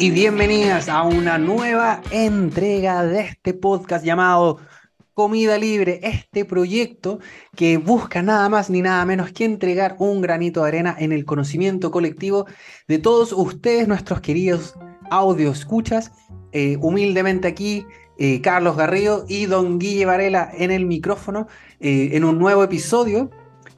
y bienvenidas a una nueva entrega de este podcast llamado Comida Libre, este proyecto que busca nada más ni nada menos que entregar un granito de arena en el conocimiento colectivo de todos ustedes, nuestros queridos audio escuchas. Eh, humildemente aquí, eh, Carlos Garrido y Don Guille Varela en el micrófono, eh, en un nuevo episodio,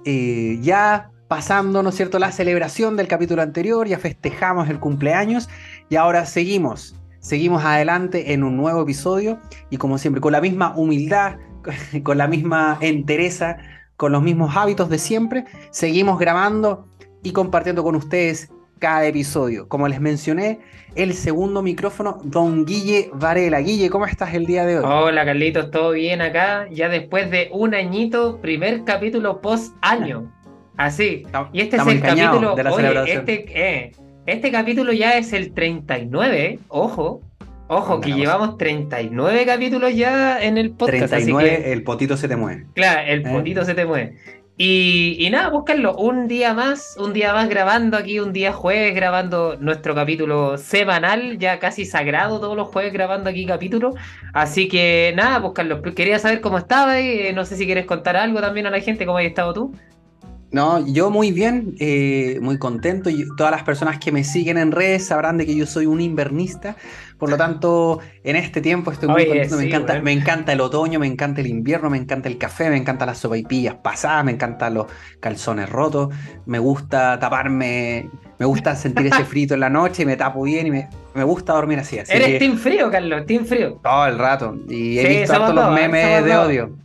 ya pasando, ¿no es cierto?, la celebración del capítulo anterior, ya festejamos el cumpleaños y ahora seguimos, seguimos adelante en un nuevo episodio y como siempre, con la misma humildad, con la misma entereza, con los mismos hábitos de siempre, seguimos grabando y compartiendo con ustedes cada episodio. Como les mencioné, el segundo micrófono, don Guille Varela. Guille, ¿cómo estás el día de hoy? Hola Carlitos, ¿todo bien acá? Ya después de un añito, primer capítulo post año. Así. Y este es el capítulo. De la oye, este, eh, este capítulo ya es el 39, ojo. Ojo, que llevamos 39 capítulos ya en el podcast. 39, el potito se te mueve. Claro, el eh. potito se te mueve. Y, nada, búscalo un día más, un día más grabando aquí, un día jueves grabando nuestro capítulo semanal, ya casi sagrado todos los jueves grabando aquí capítulo. Así que nada, búscalo. Quería saber cómo estaba y no sé si quieres contar algo también a la gente, cómo has estado tú. No, yo muy bien, eh, muy contento. Y todas las personas que me siguen en redes sabrán de que yo soy un invernista. Por lo tanto, en este tiempo estoy muy contento. me, encanta, me encanta el otoño, me encanta el invierno, me encanta el café, me encantan las sopaipillas pasadas, me encantan los calzones rotos, me gusta taparme, me gusta sentir ese frito en la noche y me tapo bien y me, me gusta dormir así. Eres team frío, Carlos, team frío. Todo el rato. Y he visto todos los memes de odio.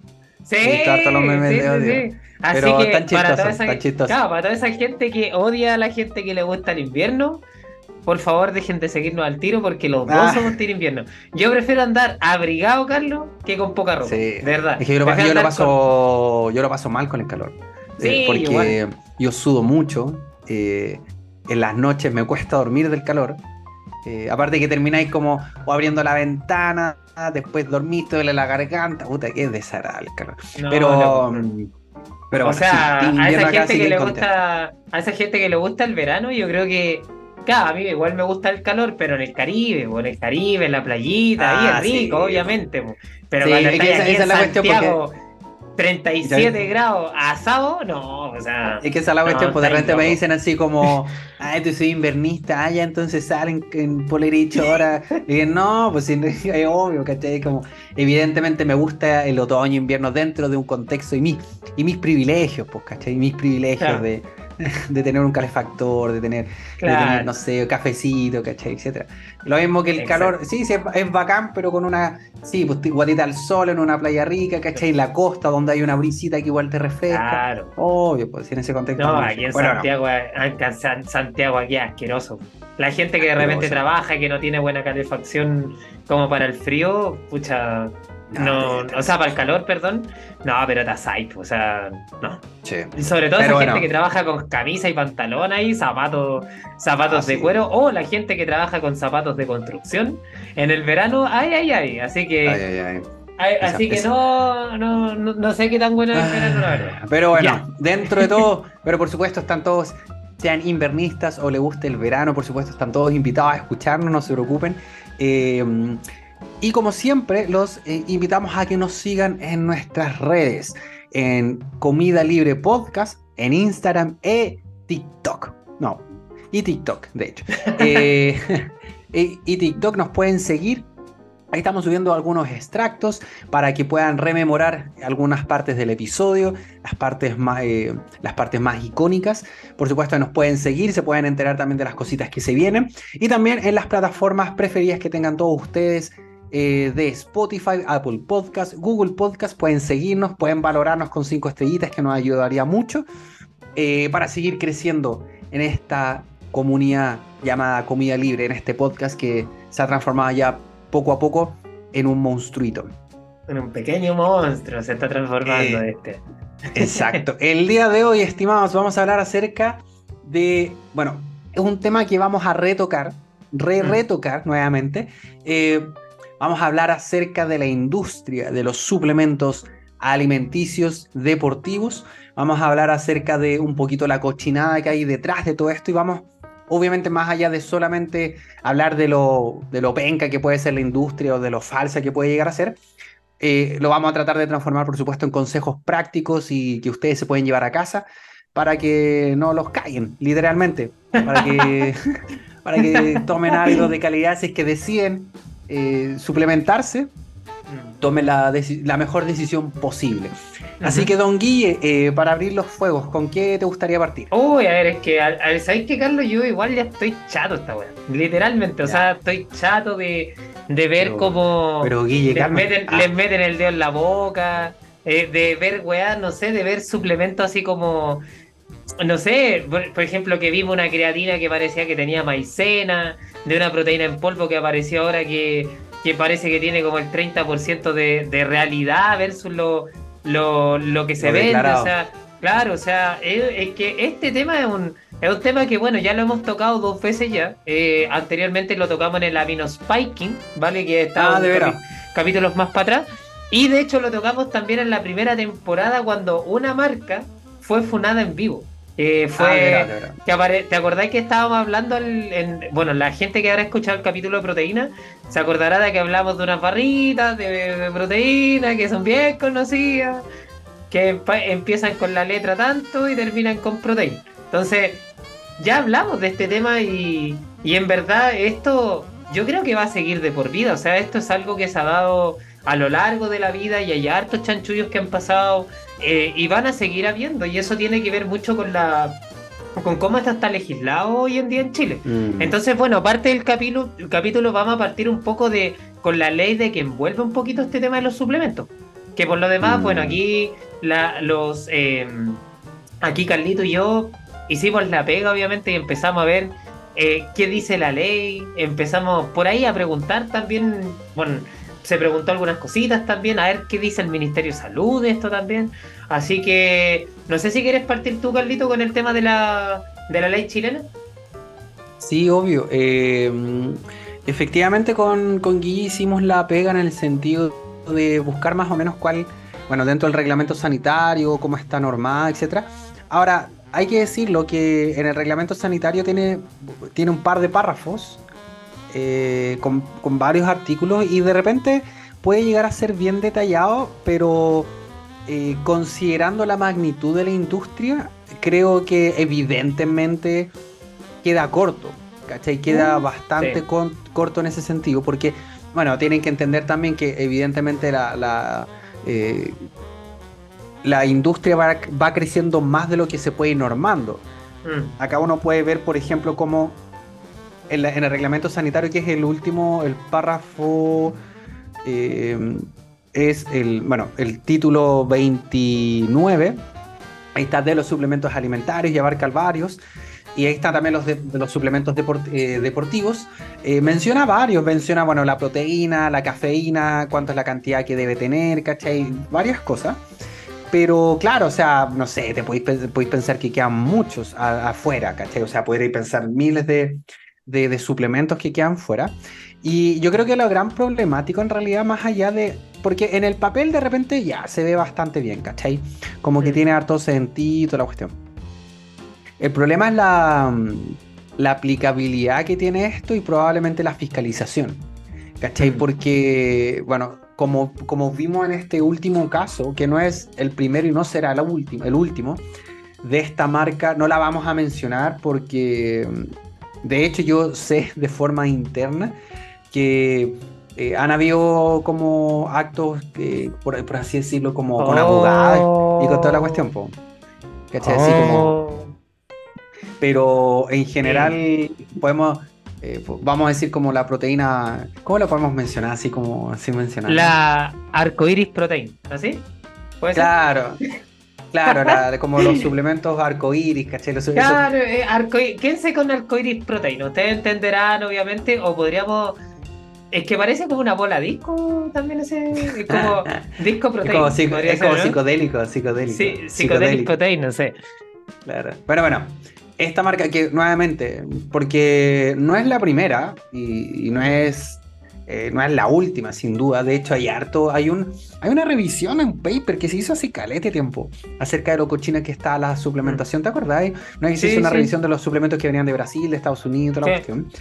Sí, he visto los memes de odio. Así que para, toda esa, para toda esa gente que odia a la gente que le gusta el invierno, por favor dejen de seguirnos al tiro porque los dos ah. somos tiro invierno. Yo prefiero andar abrigado, Carlos, que con poca ropa. Sí. verdad. Es que yo, lo, paso, yo lo paso mal con el calor. Eh, sí, porque yo sudo mucho. Eh, en las noches me cuesta dormir del calor. Eh, aparte que termináis como o abriendo la ventana, después dormís, duele la garganta. Puta, que desagradable el calor. Pero. Pero o sea, a esa gente que le gusta, a esa gente que le gusta el verano, yo creo que Claro, a mí igual me gusta el calor, pero en el Caribe, o en el Caribe, en la playita, ahí es ah, rico, obviamente. Pero cuando estás aquí en Santiago, 37 grados asado, no, o sea. Es que esa es la cuestión, pues de repente me dicen así como, ay, tú soy invernista, ah, ya entonces salen en polerito ahora. Y dicen, no, pues es obvio, ¿cachai? Como, evidentemente me gusta el otoño, invierno dentro de un contexto y mis, y mis privilegios, pues, ¿cachai? Mis privilegios de de tener un calefactor, de tener, no sé, cafecito, ¿cachai? Etcétera. Lo mismo que el calor, sí, sí, es, bacán, pero con una, sí, pues guatita al sol en una playa rica, ¿cachai? En la costa donde hay una brisita que igual te refresca. Claro. Obvio, pues en ese contexto. No, aquí en Santiago, en Santiago aquí es asqueroso. La gente que de repente trabaja y que no tiene buena calefacción como para el frío, pucha, no, o sea, para el calor, perdón. No, pero está o sea, no. Sí. sobre todo esa gente que trabaja con camisa y pantalón ahí, zapatos, zapatos de cuero, o la gente que trabaja con zapatos de construcción en el verano, ay, ay, ay. Así que. Ay, ay, ay. así que no, no, no, sé qué tan bueno es el verano, la verdad. Pero bueno, dentro de todo, pero por supuesto están todos, sean invernistas o le guste el verano, por supuesto están todos invitados a escucharnos, no se preocupen. Eh, y como siempre, los eh, invitamos a que nos sigan en nuestras redes, en Comida Libre Podcast, en Instagram e TikTok. No, y TikTok, de hecho. Eh, y, TikTok nos pueden seguir. Ahí estamos subiendo algunos extractos para que puedan rememorar algunas partes del episodio, las partes más, eh, las partes más icónicas. Por supuesto, nos pueden seguir, se pueden enterar también de las cositas que se vienen. Y también en las plataformas preferidas que tengan todos ustedes eh, de Spotify, Apple Podcast, Google Podcast. Pueden seguirnos, pueden valorarnos con cinco estrellitas que nos ayudaría mucho eh, para seguir creciendo en esta comunidad llamada Comida Libre, en este podcast que se ha transformado ya poco a poco en un monstruito. En un pequeño monstruo se está transformando eh, este. Exacto. El día de hoy, estimados, vamos a hablar acerca de, bueno, es un tema que vamos a retocar, re-retocar mm. nuevamente. Vamos a hablar acerca de la industria de los suplementos alimenticios deportivos. Vamos a hablar acerca de un poquito la cochinada que hay detrás de todo esto y vamos obviamente más allá de solamente hablar de lo, de lo penca que puede ser la industria o de lo falsa que puede llegar a ser, eh, lo vamos a tratar de transformar, por supuesto, en consejos prácticos y que ustedes se pueden llevar a casa para que no los caigan, literalmente, para que, para que tomen algo de calidad si es que deciden eh, suplementarse, mm. tomen la, la, mejor decisión posible. Así que, don Guille, eh, para abrir los fuegos, ¿con qué te gustaría partir? Uy, a ver, es que, ¿sabéis que, Carlos? Yo igual ya estoy chato esta weá. Literalmente, o sea, estoy chato de de ver cómo pero Guille, les, meten, ah. les, meten, el dedo en la boca, eh, de ver, weá, no sé, de ver suplementos así como, no sé, por, ejemplo, que vimos una creatina que parecía que tenía maicena, de una proteína en polvo que apareció ahora que, que parece que tiene como el 30% de, de realidad versus lo, lo, lo que se vende, o sea, claro, o sea, es que este tema es un es un tema que, bueno, ya lo hemos tocado dos veces ya. Eh, anteriormente lo tocamos en el Amino Spiking, ¿vale? Que está ah, capítulos más para atrás. Y de hecho lo tocamos también en la primera temporada cuando una marca fue funada en vivo. Eh, fue, ah, ¿te, acordáis que estábamos hablando en, bueno, la gente que habrá escuchado el capítulo de proteína se acordará de que hablamos de unas barritas de, proteína que son bien conocidas, que empiezan con la letra tanto y terminan con proteína. Entonces, ya hablamos de este tema y, en verdad esto yo creo que va a seguir de por vida. O sea, esto es algo que se ha dado a lo largo de la vida y hay hartos chanchullos que han pasado eh, y van a seguir habiendo. Y eso tiene que ver mucho con la con cómo esto está legislado hoy en día en Chile. Mm. Entonces, bueno, parte del capítulo, el capítulo vamos a partir un poco de con la ley de que envuelve un poquito este tema de los suplementos. Que por lo demás, bueno, mm. aquí la, los eh, aquí Carlito y yo hicimos la pega, obviamente, y empezamos a ver eh, qué dice la ley. Empezamos por ahí a preguntar también, bueno, se preguntó algunas cositas también, a ver qué dice el Ministerio de Salud de esto también. Así que, no sé si quieres partir tú, Carlito, con el tema de la, de la ley chilena. Sí, obvio. Eh, efectivamente, con, con Guy hicimos la pega en el sentido de buscar más o menos cuál, bueno, dentro del reglamento sanitario, cómo está normada, etcétera. Ahora, hay que decirlo que en el reglamento sanitario tiene, tiene un par de párrafos eh, con, varios artículos y de repente puede llegar a ser bien detallado, pero eh, considerando la magnitud de la industria, creo que evidentemente queda corto, ¿cachai? Queda mm, bastante corto en ese sentido, porque, bueno, tienen que entender también que evidentemente la, eh, la industria va, creciendo más de lo que se puede ir normando. Mm. Acá uno puede ver, por ejemplo, cómo en, el reglamento sanitario, que es el último, el párrafo, eh, es el, bueno, el título 29, ahí está de los suplementos alimentarios y abarca varios. Y ahí están también los de, los suplementos eh, deportivos. Eh, menciona varios, menciona, bueno, la proteína, la cafeína, cuánto es la cantidad que debe tener, ¿cachai? Varias cosas. Pero claro, o sea, no sé, te podéis, pensar que quedan muchos afuera, ¿cachai? O sea, podéis pensar miles de, de, suplementos que quedan fuera. Y yo creo que lo gran problemático en realidad, más allá de. Porque en el papel de repente ya se ve bastante bien, ¿cachai? Como que tiene harto sentido la cuestión. El problema es la, la aplicabilidad que tiene esto y probablemente la fiscalización. ¿Cachai? Porque, bueno, como, como vimos en este último caso, que no es el primero y no será el último, el último de esta marca, no la vamos a mencionar porque de hecho yo sé de forma interna que eh, han habido como actos, por, así decirlo, como con abogados y con toda la cuestión. ¿Cachai? Así como... Oh. Pero en general podemos eh, vamos a decir como la proteína, ¿cómo la podemos mencionar así como así mencionar? La arcoiris protein, ¿así? ¿Puede claro. Claro, como los suplementos arcoiris, ¿cachai? claro, eh, quédense con arcoiris protein. Ustedes entenderán, obviamente, o podríamos. Es que parece como una bola disco también ese. como disco protein. Es como, psicodélico, psicodélico. Sí, psicodélico protein, no sé. Claro. Bueno, bueno esta marca que nuevamente, porque no es la primera y, no es eh, no es la última, sin duda. De hecho, hay harto, hay un, hay una revisión en paper que se hizo hace calete tiempo acerca de lo cochina que está la suplementación, ¿te acordáis? No se hizo una revisión de los suplementos que venían de Brasil, de Estados Unidos, toda la cuestión.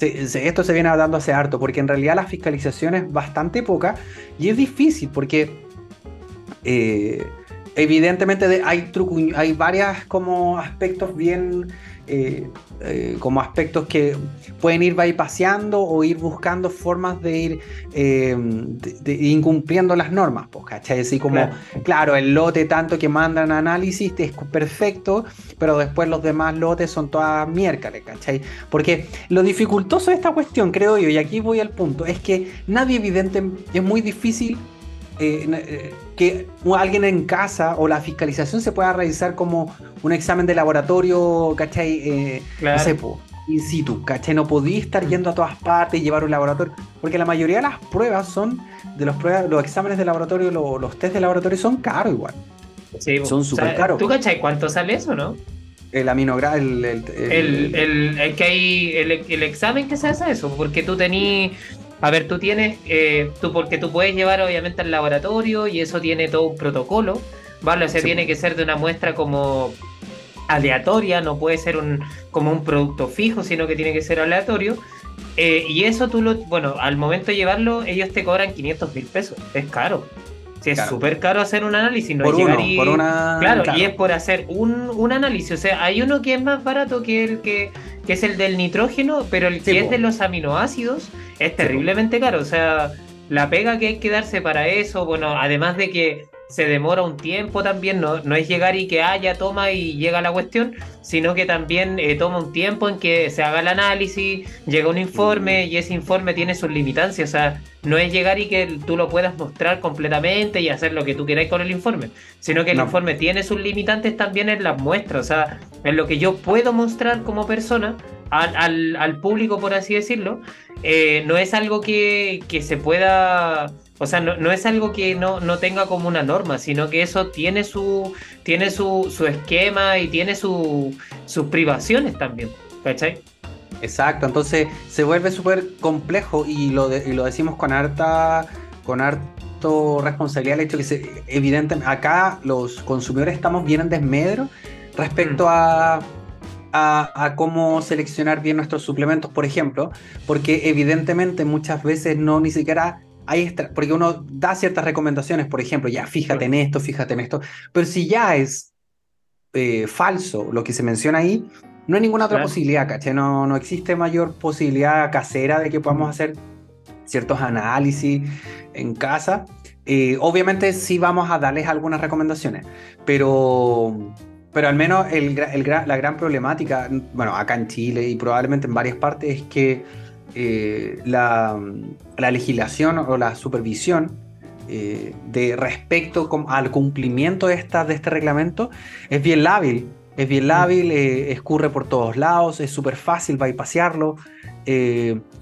esto se viene dando hace harto, porque en realidad la fiscalización es bastante poca y es difícil porque eh, evidentemente hay, hay varias como aspectos bien eh, eh, como aspectos que pueden ir paseando o ir buscando formas de ir eh, incumpliendo las normas, pues, ¿cachai? Así como, claro. el lote tanto que mandan análisis es perfecto, pero después los demás lotes son todas miércoles, ¿cachai? Porque lo dificultoso de esta cuestión, creo yo, y aquí voy al punto, es que nadie evidente, es muy difícil eh, que alguien en casa o la fiscalización se pueda realizar como un examen de laboratorio, ¿cachai? Eh, no sé, in situ, ¿cachai? No podía estar yendo a todas partes y llevar un laboratorio, porque la mayoría de las pruebas son, de los, pruebas, los exámenes de laboratorio, los, test de laboratorio son caros igual. Sí, son súper caros. ¿Tú cachai cuánto sale eso, no? El aminogrado, el el, el, que hay, el, examen que se hace eso, porque tú tenías a ver, tú tienes, eh, tú porque tú puedes llevar obviamente al laboratorio y eso tiene todo un protocolo, ¿vale? O sea, tiene que ser de una muestra como aleatoria, no puede ser un como un producto fijo, sino que tiene que ser aleatorio. Eh, y eso tú lo, bueno, al momento de llevarlo, ellos te cobran 500 mil pesos, es caro. Si es súper caro hacer un análisis, no por y... por una... claro, y es por hacer un, un, análisis. O sea, hay uno que es más barato que el que, que es el del nitrógeno, pero el que es de los aminoácidos es terriblemente caro. O sea, la pega que hay que darse para eso, bueno, además de que se demora un tiempo también, no, no es llegar y que haya, toma y llega la cuestión, sino que también eh, toma un tiempo en que se haga el análisis, llega un informe y ese informe tiene sus limitancias, o sea, no es llegar y que tú lo puedas mostrar completamente y hacer lo que tú quieras con el informe, sino que el informe tiene sus limitantes también en las muestras, o sea, en lo que yo puedo mostrar como persona al, al, público, por así decirlo, eh, no es algo que, que se pueda o sea, no, es algo que no, no, tenga como una norma, sino que eso tiene su, tiene su, su esquema y tiene su, sus privaciones también. ¿Cachai? Exacto, entonces se vuelve súper complejo y lo, y lo decimos con harta, con harto responsabilidad el hecho que se, evidentemente acá los consumidores estamos bien en desmedro respecto mm. a, a, a, cómo seleccionar bien nuestros suplementos, por ejemplo, porque evidentemente muchas veces no ni siquiera porque uno da ciertas recomendaciones, por ejemplo, ya fíjate en esto, fíjate en esto, pero si ya es eh, falso lo que se menciona ahí, no hay ninguna otra posibilidad, ¿cachai? No, no existe mayor posibilidad casera de que podamos hacer ciertos análisis en casa. Eh, obviamente sí vamos a darles algunas recomendaciones, pero, pero al menos el, la gran problemática, bueno, acá en Chile y probablemente en varias partes, es que eh, la, legislación o la supervisión eh, de respecto al cumplimiento de, esta, de este reglamento es bien lábil. Es bien lábil, eh, escurre por todos lados, es súper fácil bypasearlo.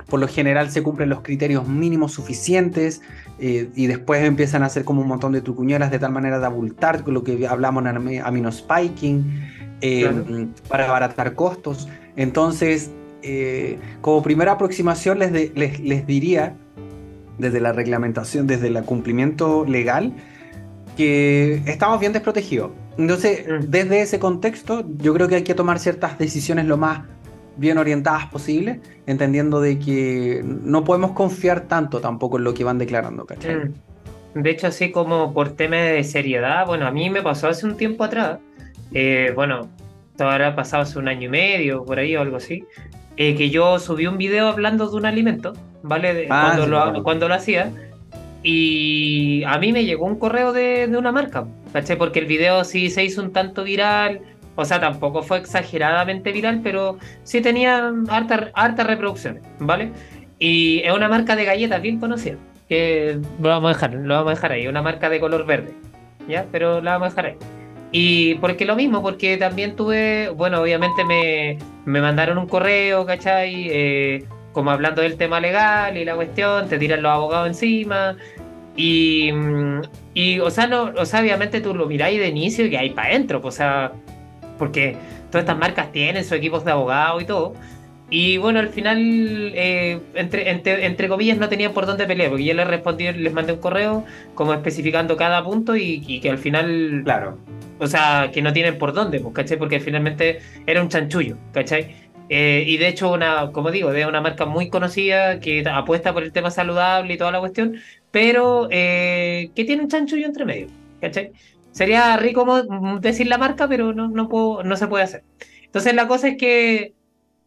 por lo general se cumplen los criterios mínimos suficientes y después empiezan a hacer como un montón de trucuñuelas de tal manera de abultar lo que hablamos en aminospiking spiking para abaratar costos. Entonces, eh, como primera aproximación les, les, diría, desde la reglamentación, desde el cumplimiento legal, que estamos bien desprotegidos. Entonces, mm. desde ese contexto, yo creo que hay que tomar ciertas decisiones lo más bien orientadas posible, entendiendo de que no podemos confiar tanto tampoco en lo que van declarando, mm. De hecho, así como por tema de seriedad, bueno, a mí me pasó hace un tiempo atrás, eh, bueno, esto habrá pasado hace un año y medio, por ahí o algo así, eh, que yo subí un video hablando de un alimento, ¿vale? Ah, cuando, lo, cuando lo hacía. Y a mí me llegó un correo de, de, una marca, ¿cachai? Porque el video sí se hizo un tanto viral, o sea, tampoco fue exageradamente viral, pero sí tenía hartas harta reproducciones, ¿vale? Y es una marca de galletas bien conocida, que lo vamos a dejar, lo vamos a dejar ahí, una marca de color verde, ¿ya? Pero la vamos a dejar ahí. Y porque lo mismo, porque también tuve, bueno, obviamente me, me mandaron un correo, ¿cachai? Eh, como hablando del tema legal y la cuestión, te tiran los abogados encima. Y, mm, y o, sea, no, o sea, obviamente tú lo miráis de inicio y que hay para adentro, pues, o sea, porque todas estas marcas tienen sus equipos de abogados y todo. Y bueno, al final, eh, entre, entre, comillas, no tenían por dónde pelear, porque yo les respondí, les mandé un correo como especificando cada punto y, que al final. Claro. O sea, que no tienen por dónde, pues, ¿cachai? Porque finalmente era un chanchullo, ¿cachai? Eh, y de hecho, una, como digo, es una marca muy conocida que apuesta por el tema saludable y toda la cuestión, pero eh, que tiene un chanchullo entre medio, ¿cachai? Sería rico decir la marca, pero no, no, puedo, no se puede hacer. Entonces la cosa es que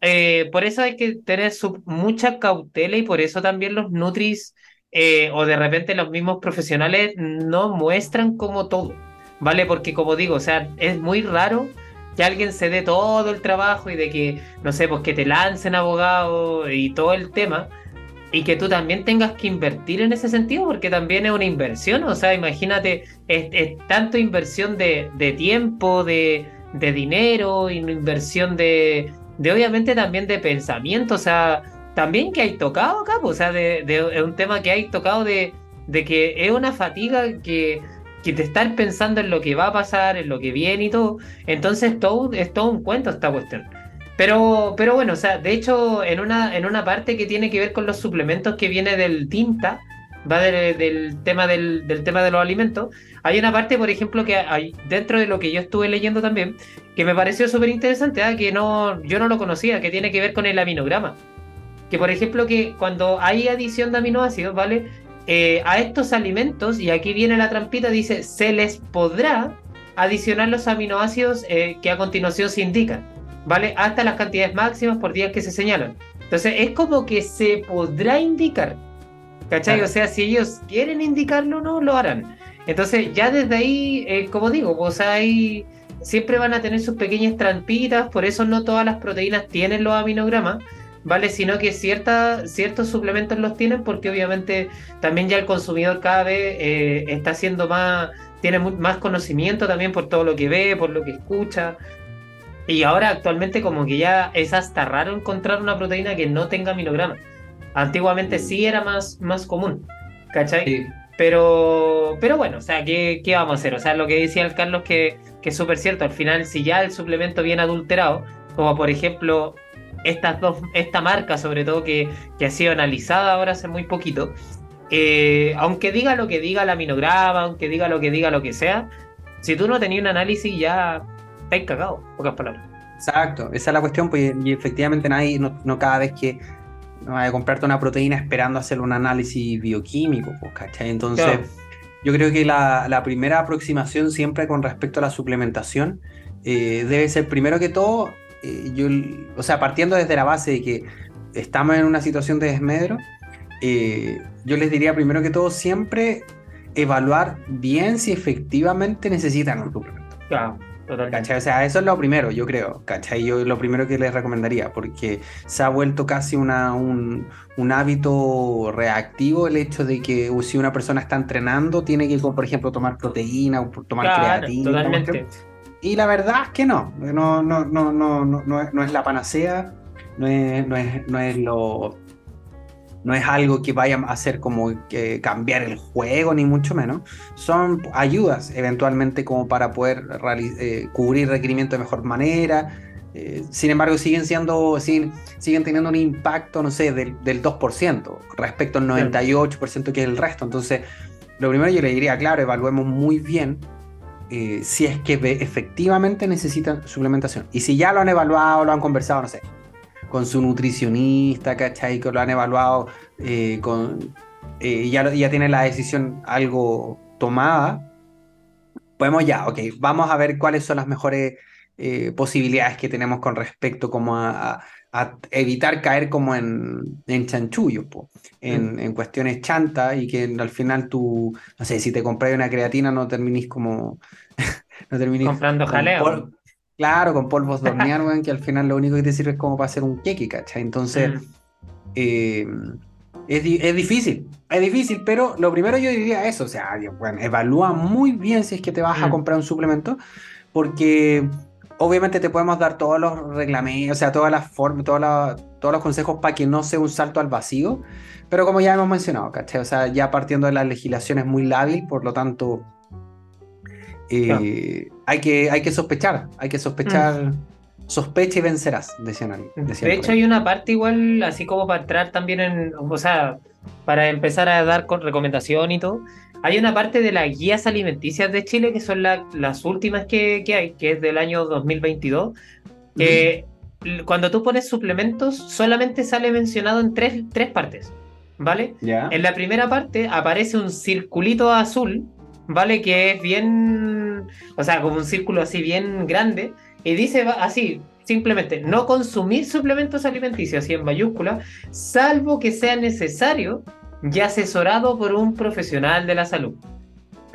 eh, por eso hay que tener mucha cautela y por eso también los Nutris eh, o de repente los mismos profesionales no muestran como todo, ¿vale? Porque como digo, o sea, es muy raro que alguien se dé todo el trabajo y de que, no sé, pues que te lancen abogado y todo el tema y que tú también tengas que invertir en ese sentido porque también es una inversión, o sea, imagínate, es, tanto inversión de, tiempo, de, de dinero, inversión de de obviamente también de pensamiento, o sea, también que hay tocado acá, pues, o sea, de, de, un tema que hay tocado de, de que es una fatiga que, que te estás pensando en lo que va a pasar, en lo que viene y todo. Entonces todo, es todo un cuento esta cuestión. Pero, pero bueno, o sea, de hecho, en una, en una parte que tiene que ver con los suplementos que viene del tinta, va del tema del, tema de los alimentos. Hay una parte, por ejemplo, que hay dentro de lo que yo estuve leyendo también, que me pareció súper interesante, ¿ah? que no, yo no lo conocía, que tiene que ver con el aminograma. Que por ejemplo, que cuando hay adición de aminoácidos, ¿vale? Eh, a estos alimentos, y aquí viene la trampita, dice, se les podrá adicionar los aminoácidos eh, que a continuación se indican, ¿vale? Hasta las cantidades máximas por días que se señalan. Entonces, es como que se podrá indicar ¿Cachai? O sea, si ellos quieren indicarlo, no lo harán. Entonces, ya desde ahí, eh, como digo, pues ahí siempre van a tener sus pequeñas trampitas, por eso no todas las proteínas tienen los aminogramas, ¿vale? Sino que cierta, ciertos suplementos los tienen porque obviamente también ya el consumidor cada vez eh, está haciendo más, tiene más conocimiento también por todo lo que ve, por lo que escucha. Y ahora actualmente como que ya es hasta raro encontrar una proteína que no tenga aminogramas. Antiguamente sí era más, más común, ¿cachai? Pero, pero bueno, o sea, ¿qué, ¿qué, vamos a hacer? O sea, lo que decía el Carlos que, que es súper cierto, al final si ya el suplemento viene adulterado, como por ejemplo estas dos, esta marca sobre todo que, que ha sido analizada ahora hace muy poquito, eh, aunque diga lo que diga la aminograma, aunque diga lo que diga lo que sea, si tú no tenías un análisis ya estáis cagado, pocas palabras. Exacto, esa es la cuestión, pues, y efectivamente nadie, no, no cada vez que no vas a comprarte una proteína esperando hacer un análisis bioquímico, pues, ¿cachai? Entonces, yo creo que la, primera aproximación siempre con respecto a la suplementación eh, debe ser primero que todo, eh, yo, o sea, partiendo desde la base de que estamos en una situación de desmedro, eh, yo les diría primero que todo siempre evaluar bien si efectivamente necesitan un suplemento. Claro. O sea, eso es lo primero, yo creo, ¿cachai? Yo lo primero que les recomendaría, porque se ha vuelto casi una, un, hábito reactivo el hecho de que uh, si una persona está entrenando, tiene que, por ejemplo, tomar proteína o tomar creatina. Totalmente. Y la verdad es que no, no, no, no, no, no, no, es, no es la panacea, no es, no es, no es lo no es algo que vaya a hacer como que cambiar el juego, ni mucho menos. Son ayudas eventualmente como para poder eh, cubrir requerimientos de mejor manera. Eh, sin embargo, siguen siendo, siguen, siguen teniendo un impacto, no sé, del, 2% respecto al 98% que es el resto. Entonces, lo primero yo le diría, claro, evaluemos muy bien eh, si es que efectivamente necesitan suplementación. Y si ya lo han evaluado, lo han conversado, no sé, con su nutricionista, ¿cachai? Que lo han evaluado, eh, con, eh, ya, ya tiene la decisión algo tomada. Podemos ya, ok, vamos a ver cuáles son las mejores eh, posibilidades que tenemos con respecto como a, evitar caer como en, en chanchullo, en, mm. en, cuestiones chantas y que al final tú, no sé, si te compras una creatina no terminís como... no terminís comprando jaleo. Claro, con polvos de hornear, que al final lo único que te sirve es como para hacer un queque, ¿cachai? Entonces, mm. eh, es, difícil, es difícil, pero lo primero yo diría eso, o sea, bueno, evalúa muy bien si es que te vas a mm. comprar un suplemento, porque obviamente te podemos dar todos los reglamentos, o sea, todas las formas, todos los consejos para que no sea un salto al vacío, pero como ya hemos mencionado, ¿cachai? O sea, ya partiendo de la legislación es muy lábil, por lo tanto, eh, hay, que, hay que sospechar, hay que sospechar. Mm. sospecha y vencerás, decían. de hecho, hay una parte igual, así como para entrar también en, o sea, para empezar a dar con recomendación y todo. Hay una parte de las guías alimenticias de Chile que son las últimas que, hay, que es del año 2022, que cuando tú pones suplementos solamente sale mencionado en tres, tres partes, ¿vale? En la primera parte aparece un circulito azul, ¿vale? Que es bien, o sea, como un círculo así bien grande, y dice así, simplemente, no consumir suplementos alimenticios, así en mayúscula, salvo que sea necesario y asesorado por un profesional de la salud.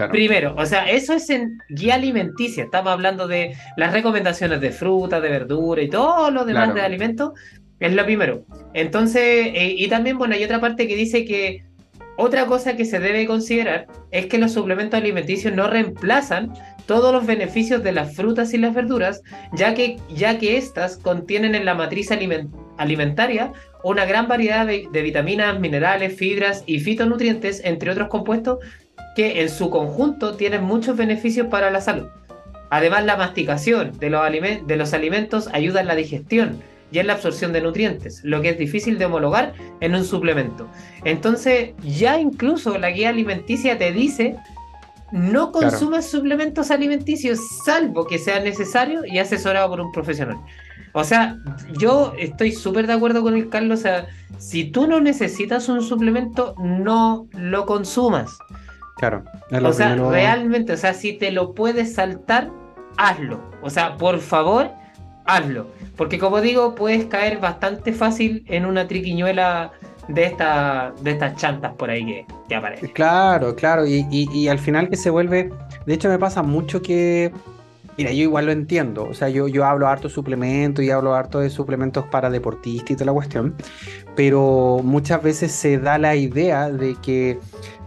Primero, o sea, eso es en guía alimenticia. Estamos hablando de las recomendaciones de fruta, de verdura y todo lo demás de alimentos. Es lo primero. Entonces, eh, y también, bueno, hay otra parte que dice que otra cosa que se debe considerar es que los suplementos alimenticios no reemplazan todos los beneficios de las frutas y las verduras, ya que, ya que estas contienen en la matriz alimentaria una gran variedad de, vitaminas, minerales, fibras y fitonutrientes, entre otros compuestos, que en su conjunto tienen muchos beneficios para la salud. Además, la masticación de los, de los alimentos ayuda en la digestión y en la absorción de nutrientes, lo que es difícil de homologar en un suplemento. Entonces, ya incluso la guía alimenticia te dice no consumas suplementos alimenticios salvo que sea necesario y asesorado por un profesional. O sea, yo estoy súper de acuerdo con el Carlos. O sea, si tú no necesitas un suplemento, no lo consumas. Claro. o sea, realmente, o sea, si te lo puedes saltar, hazlo. O sea, por favor, hazlo. Porque como digo, puedes caer bastante fácil en una triquiñuela de, esta, de estas chantas por ahí que, aparecen. Claro, claro. Y, y al final que se vuelve. De hecho, me pasa mucho que Mira, yo igual lo entiendo. O sea, yo, yo hablo harto de suplementos y hablo harto de suplementos para deportistas y toda la cuestión. Pero muchas veces se da la idea de que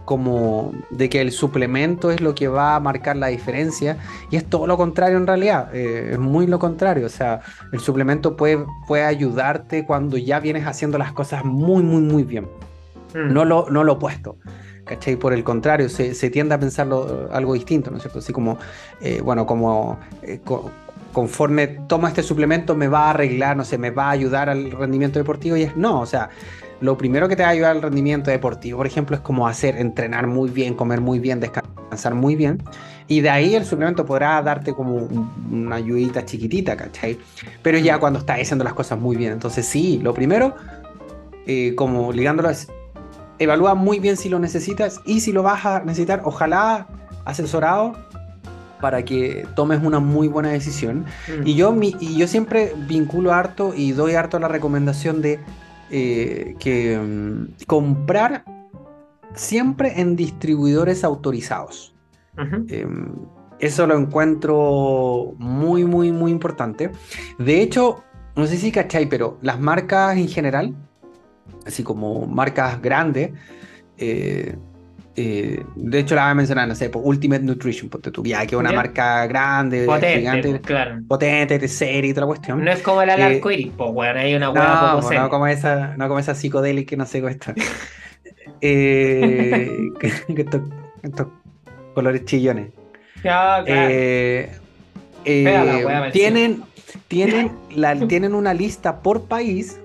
como de que el suplemento es lo que va a marcar la diferencia y es todo lo contrario en realidad, eh, es muy lo contrario, o sea, el suplemento puede, puede ayudarte cuando ya vienes haciendo las cosas muy, muy, muy bien, mm. no, lo, no lo opuesto. ¿Cachai? Por el contrario, se, tiende a pensarlo algo distinto, ¿no es cierto? Así como, eh, bueno, como eh, conforme tomo este suplemento me va a arreglar, no sé, me va a ayudar al rendimiento deportivo y es no, o sea, lo primero que te va a ayudar al rendimiento deportivo, por ejemplo, es como hacer, entrenar muy bien, comer muy bien, descansar muy bien. Y de ahí el suplemento podrá darte como una ayudita chiquitita, ¿cachai? Pero ya cuando estás haciendo las cosas muy bien. Entonces sí, lo primero, eh, como ligándolo es evalúa muy bien si lo necesitas y si lo vas a necesitar, ojalá asesorado para que tomes una muy buena decisión. Mm. Y, yo, mi, y yo siempre vinculo harto y doy harto la recomendación de eh, que mm, comprar siempre en distribuidores autorizados. Em, eso lo encuentro muy, muy, muy importante. De hecho, no sé si cachai, pero las marcas en general así como marcas grandes. Eh, eh, de hecho, la voy a mencionar, no sé, por Ultimate Nutrition, porque tú, ya que es una marca grande, potente, gigante, claro. potente, de serie y toda la cuestión. No es como el eh, arcoiris, pues, bueno, hay una hueá no, no, como esa, no como esa psicodélica que no sé cuesta. eh, estos, estos, colores chillones. Ya, claro. eh, eh, tienen, tienen, la, tienen una lista por país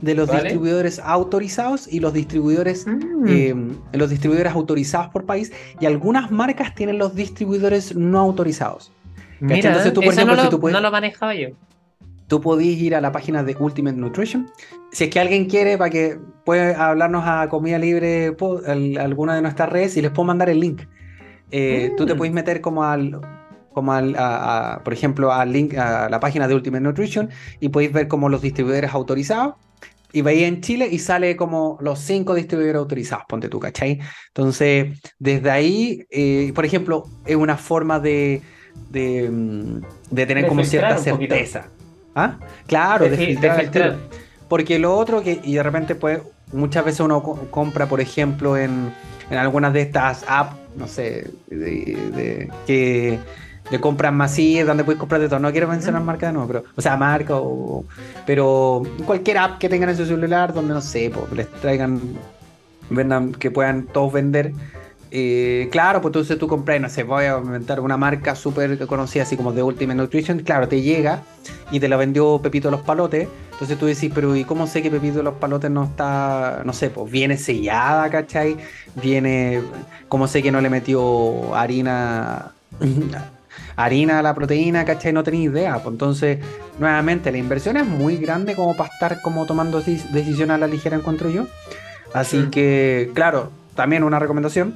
de los distribuidores autorizados y los distribuidores, mm. eh, los distribuidores autorizados por país y algunas marcas tienen los distribuidores no autorizados. Mira, Entonces tú, por ejemplo, no, lo, tú no lo manejaba yo. Tú podés ir a la página de Ultimate Nutrition. Si es que alguien quiere, para que pueda hablarnos a Comida Libre, alguna de nuestras redes, y les puedo mandar el link. Eh, tú te mm. puedes meter como al como al, por ejemplo, al link a la página de Ultimate Nutrition y podéis ver como los distribuidores autorizados y veía en Chile y sale como los cinco distribuidores autorizados, ponte tú, ¿cachai? Entonces, desde ahí, eh, por ejemplo, es una forma de, de, mm, tener como cierta certeza. ¿Ah? Claro, de, filtrar, Porque lo otro que, y de repente, pues, muchas veces uno compra, por ejemplo, en, en algunas de estas apps, no sé, de, que de compras masivas, donde puedes comprar de todo. No quiero mencionar marca de nuevo, pero, o sea, marca o. Pero cualquier app que tengan en su celular, donde no sé, pues, les traigan, vendan, que puedan todos vender. eh, claro, pues entonces tú compras, no sé, voy a inventar una marca súper conocida, así como de Ultimate Nutrition, claro, te llega y te la vendió Pepito Los Palotes, entonces tú decís, pero ¿y cómo sé que Pepito Los Palotes no está, no sé, pues viene sellada, ¿cachai? Viene, ¿cómo sé que no le metió harina, harina a la proteína, ¿cachai? No tenía idea, pues entonces, nuevamente, la inversión es muy grande como para estar como tomando decisiones a la ligera, encuentro yo. Así que, claro, también una recomendación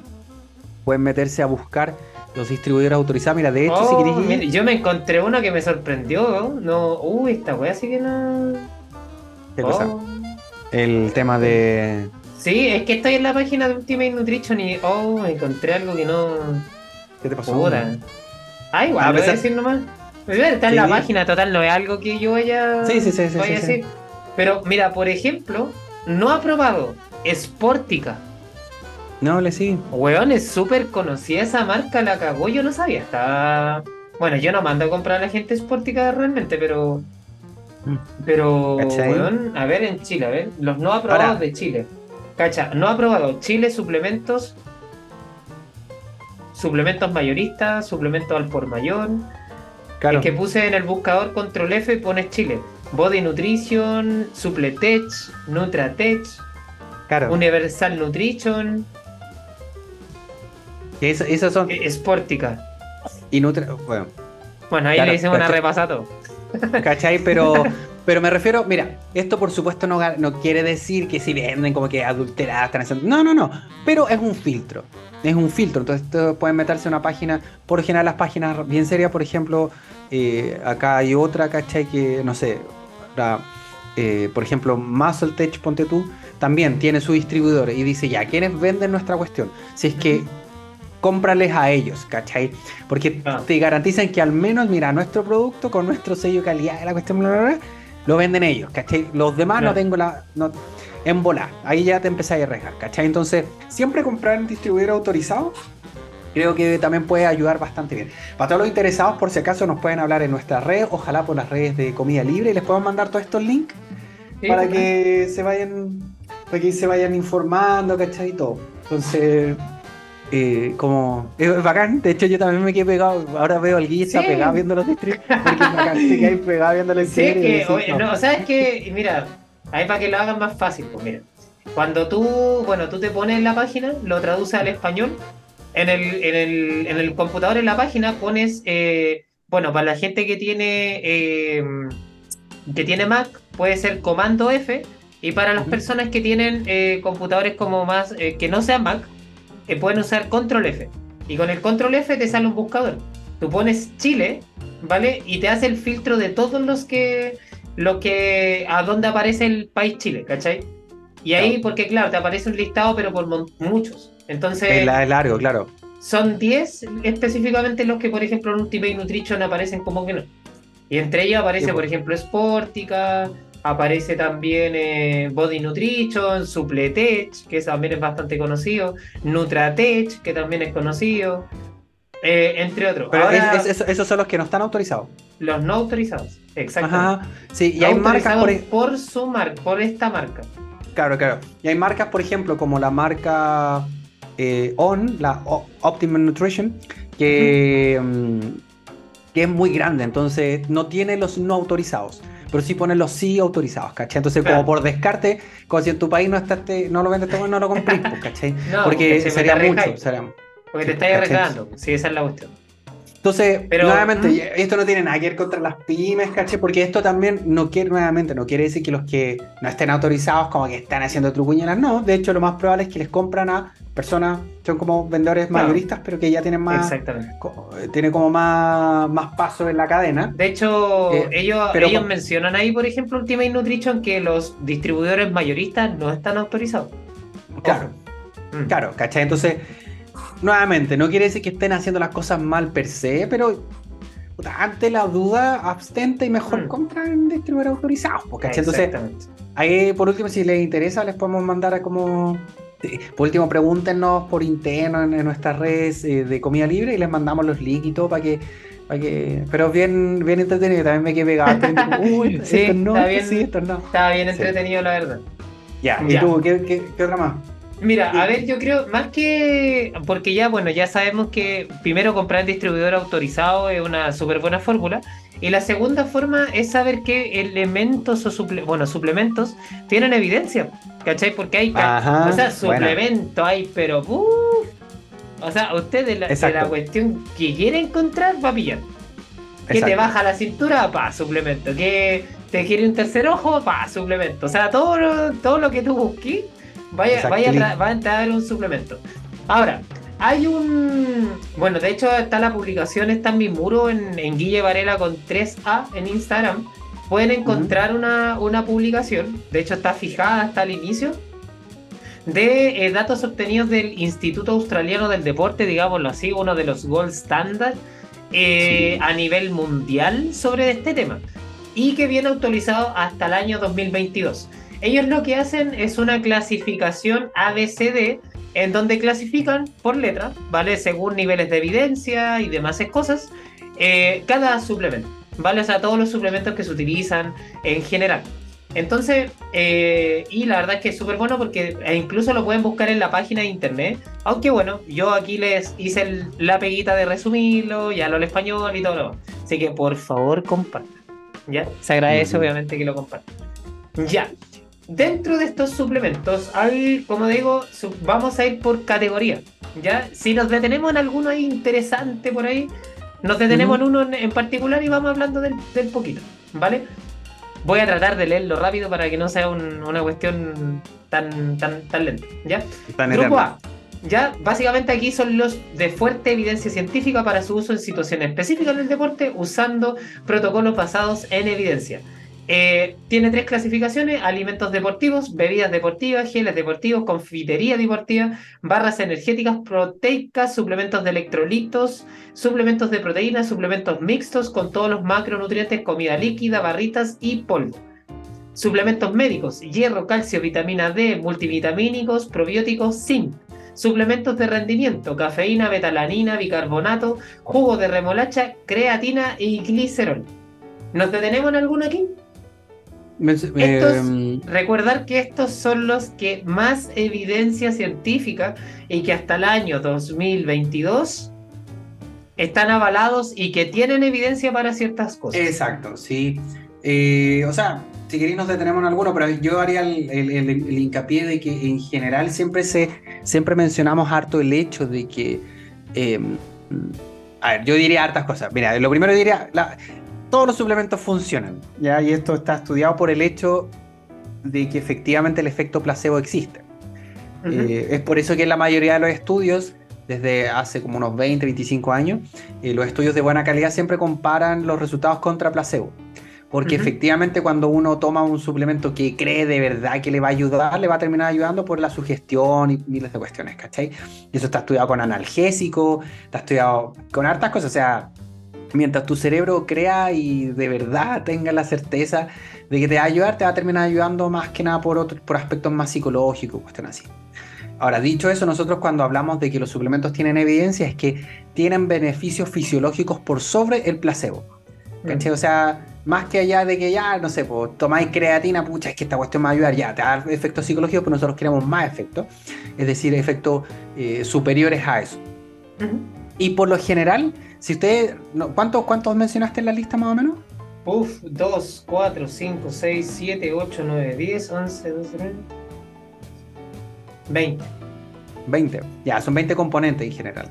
pueden meterse a buscar los distribuidores autorizados. Mira, de hecho, si oh, queréis. yo me encontré uno que me sorprendió. No, uy, esta wea sí que no. ¿Qué cosa? Oh. El tema de. Sí, es que estoy en la página de Ultimate Nutrition y. Oh, encontré algo que no. ¿Qué te pasó? Ah, igual, ah, lo voy a decir nomás. Está en la página, total, no es algo que yo vaya, sí, sí, sí, sí, a decir. Pero mira, por ejemplo, no ha probado Sportica. No, le sí. Weón, es súper conocida esa marca, la cagó, yo no sabía. Está. Bueno, yo no mando a comprar a la gente Sportica realmente, pero. Mm. Pero, weón, a ver en Chile, a ver, los no aprobados de Chile. Cacha, no aprobado Chile suplementos, suplementos mayoristas, suplementos al por mayor. Claro. Es que puse en el buscador control F y pones Chile. Body Nutrition, Supletech, Nutratech, claro. Universal Nutrition, esas son. Esportica. Y Nutra. Bueno. Bueno, ahí le hice una repasada ¿Cachai? Pero, pero me refiero, mira, esto por supuesto no, no quiere decir que si venden como que adulteradas, están No, no, no. Pero es un filtro. Es un filtro. Entonces pueden meterse en una página. Por general, las páginas bien serias, por ejemplo, eh, acá hay otra, ¿cachai? Que no sé. Eh, por ejemplo, Tech, ponte tú, también tiene su distribuidor y dice ya, ¿quiénes venden nuestra cuestión? Si es que cómprales a ellos, ¿cachai? Porque ah. te garantizan que al menos, mira, nuestro producto con nuestro sello de calidad de la cuestión, lo venden ellos, ¿cachai? Los demás no tengo la... No, en volar, ahí ya te empecé a arriesgar, ¿cachai? Entonces, siempre comprar en distribuidor autorizado creo que también puede ayudar bastante bien. Para todos los interesados, por si acaso, nos pueden hablar en nuestra red, ojalá por las redes de Comida Libre, y les podemos mandar todos estos links para que se vayan para que se vayan informando, ¿cachai? Y todo. Entonces, eh, como es bacán, de hecho yo también me quedé pegado, ahora veo al guía pegado viendo los streams, porque es bacán, te quedas pegado viendo los Sí, que, oye, no, ¿sabes que Mira, ahí para que lo hagan más fácil, pues mira, cuando tú, bueno, tú te pones en la página, lo traduces al español, en el, en el, en el computador en la página pones, eh, bueno, para la gente que tiene, eh, que tiene Mac, puede ser comando F, y para las personas que tienen computadores como más, que no sean Mac, eh, pueden usar control F. Y con el control F te sale un buscador. Tú pones Chile, ¿vale? Y te hace el filtro de todos los que. Los que. a dónde aparece el país Chile, ¿cachai? Y ahí, porque claro, te aparece un listado, pero por muchos. Entonces. Es largo, claro. Son 10 específicamente los que, por ejemplo, en Ultimate Nutrition aparecen como que no. Y entre ellos aparece, por ejemplo, Sportica, Aparece también eh, Body Nutrition, Supletech, que también es bastante conocido, Nutratech, que también es conocido, eh, entre otros. Pero esos son los que no están autorizados. Los no autorizados, exacto. Sí, y hay marcas por... su marca, por esta marca. Claro, claro. Y hay marcas, por ejemplo, como la marca eh, ON, la Optimum Nutrition, que, mm, que es muy grande, entonces no tiene los no autorizados pero sí ponen los sí autorizados, ¿cachai? Entonces, como por descarte, como si en tu país no está no lo vendes, no lo comprís, pues, ¿cachai? Porque sería mucho. porque te estáis arreglando, sí, esa es la cuestión. Entonces, nuevamente, esto no tiene nada que ver contra las pymes, ¿cachai? Porque esto también no quiere, nuevamente, no quiere decir que los que no estén autorizados como que están haciendo trucuñelas, no. De hecho, lo más probable es que les compran a personas, son como vendedores mayoristas, pero que ya tienen más. Exactamente. tiene como más, más paso en la cadena. De hecho, eh, ellos, ellos mencionan ahí, por ejemplo, Ultimate Nutrition, que los distribuidores mayoristas no están autorizados. Claro. Mm. Claro, ¿cachai? Entonces nuevamente, no quiere decir que estén haciendo las cosas mal per se, pero ante la duda, abstente y mejor mm. comprar en distribuidor autorizado. Entonces, ahí por último, si les interesa, les podemos mandar a como. Por último, pregúntenos por interno en, nuestras redes eh, de comida libre y les mandamos los links y todo para que. Para que, pero bien, bien entretenido, también me quedé pegado. Uy, sí, esto no, está bien, sí, esto no. Estaba bien entretenido, la verdad. Ya, ¿y tú qué, qué, qué otra más? Mira, a ver, yo creo, más que. Porque ya, bueno, ya sabemos que primero comprar el distribuidor autorizado es una súper buena fórmula. Y la segunda forma es saber qué elementos o bueno, suplementos tienen evidencia. ¿Cachai? Porque hay. o sea, suplemento hay, pero. o sea, usted de la, cuestión que quiere encontrar va a pillar. Que te baja la cintura, pa, suplemento. Que te quiere un tercer ojo, pa, suplemento. O sea, todo todo lo que tú busques Vaya, vaya va a entrar un suplemento. Ahora, hay un. Bueno, de hecho, está la publicación, está en mi muro en, Guille Varela con 3A en Instagram. Pueden encontrar una, publicación, de hecho, está fijada hasta el inicio, de eh, datos obtenidos del Instituto Australiano del Deporte, digámoslo así, uno de los gold standard eh, a nivel mundial sobre este tema. Y que viene actualizado hasta el año 2022. Ellos lo que hacen es una clasificación ABCD en donde clasifican por letra, ¿vale? Según niveles de evidencia y demás cosas, eh, cada suplemento, ¿vale? O sea, todos los suplementos que se utilizan en general. Entonces, eh, y la verdad es que es súper bueno porque e incluso lo pueden buscar en la página de internet. Aunque bueno, yo aquí les hice la peguita de resumirlo, ya lo en español y todo lo demás. Así que por favor, compartan. ¿Ya? Se agradece, obviamente, que lo compartan. Ya. Dentro de estos suplementos hay, como digo, vamos a ir por categoría. ¿ya? Si nos detenemos en alguno ahí interesante por ahí, nos detenemos en uno en, particular y vamos hablando del, poquito, ¿vale? Voy a tratar de leerlo rápido para que no sea una cuestión tan, tan, tan lenta, ¿ya? Grupo A. Ya, básicamente aquí son los de fuerte evidencia científica para su uso en situaciones específicas del deporte usando protocolos basados en evidencia. Eh, tiene tres clasificaciones: alimentos deportivos, bebidas deportivas, geles deportivos, confitería deportiva, barras energéticas proteicas, suplementos de electrolitos, suplementos de proteínas, suplementos mixtos con todos los macronutrientes, comida líquida, barritas y polvo. Suplementos médicos: hierro, calcio, vitamina D, multivitamínicos, probióticos, zinc. Suplementos de rendimiento: cafeína, betalanina, bicarbonato, jugo de remolacha, creatina y glicerol. ¿Nos detenemos en alguno aquí? Em, recordar que estos son los que más evidencia científica y que hasta el año 2022 están avalados y que tienen evidencia para ciertas cosas. Exacto, sí. Eh, o sea, si queréis nos detenemos en alguno, pero yo haría el, hincapié de que en general siempre, se, siempre mencionamos harto el hecho de que... Em, a ver, yo diría hartas cosas. Mira, lo primero diría, la, todos los suplementos funcionan. ¿ya? Y esto está estudiado por el hecho de que efectivamente el efecto placebo existe. Eh, es por eso que en la mayoría de los estudios, desde hace como unos 20, 25 años, eh, los estudios de buena calidad siempre comparan los resultados contra placebo. Porque efectivamente cuando uno toma un suplemento que cree de verdad que le va a ayudar, le va a terminar ayudando por la sugestión y miles de cuestiones, ¿cachai? Y eso está estudiado con analgésico, está estudiado con hartas cosas, o sea, mientras tu cerebro crea y de verdad tenga la certeza de que te va a ayudar, te va a terminar ayudando más que nada por, por aspectos más psicológicos, cuestiones así. Ahora, dicho eso, nosotros cuando hablamos de que los suplementos tienen evidencia es que tienen beneficios fisiológicos por sobre el placebo. Mm. O sea, más que allá de que ya, no sé, pues tomáis creatina, pucha, es que esta cuestión me va a ayudar, ya, te da efectos psicológicos, pero nosotros queremos más efectos, es decir, efectos eh, superiores a eso. Y por lo general, si usted, ¿cuántos, ¿cuántos mencionaste en la lista más o menos? Uf, 2, 4, 5, 6, 7, 8, 9, 10, 11, 12, 13, 20. 20, ya, son 20 componentes en general.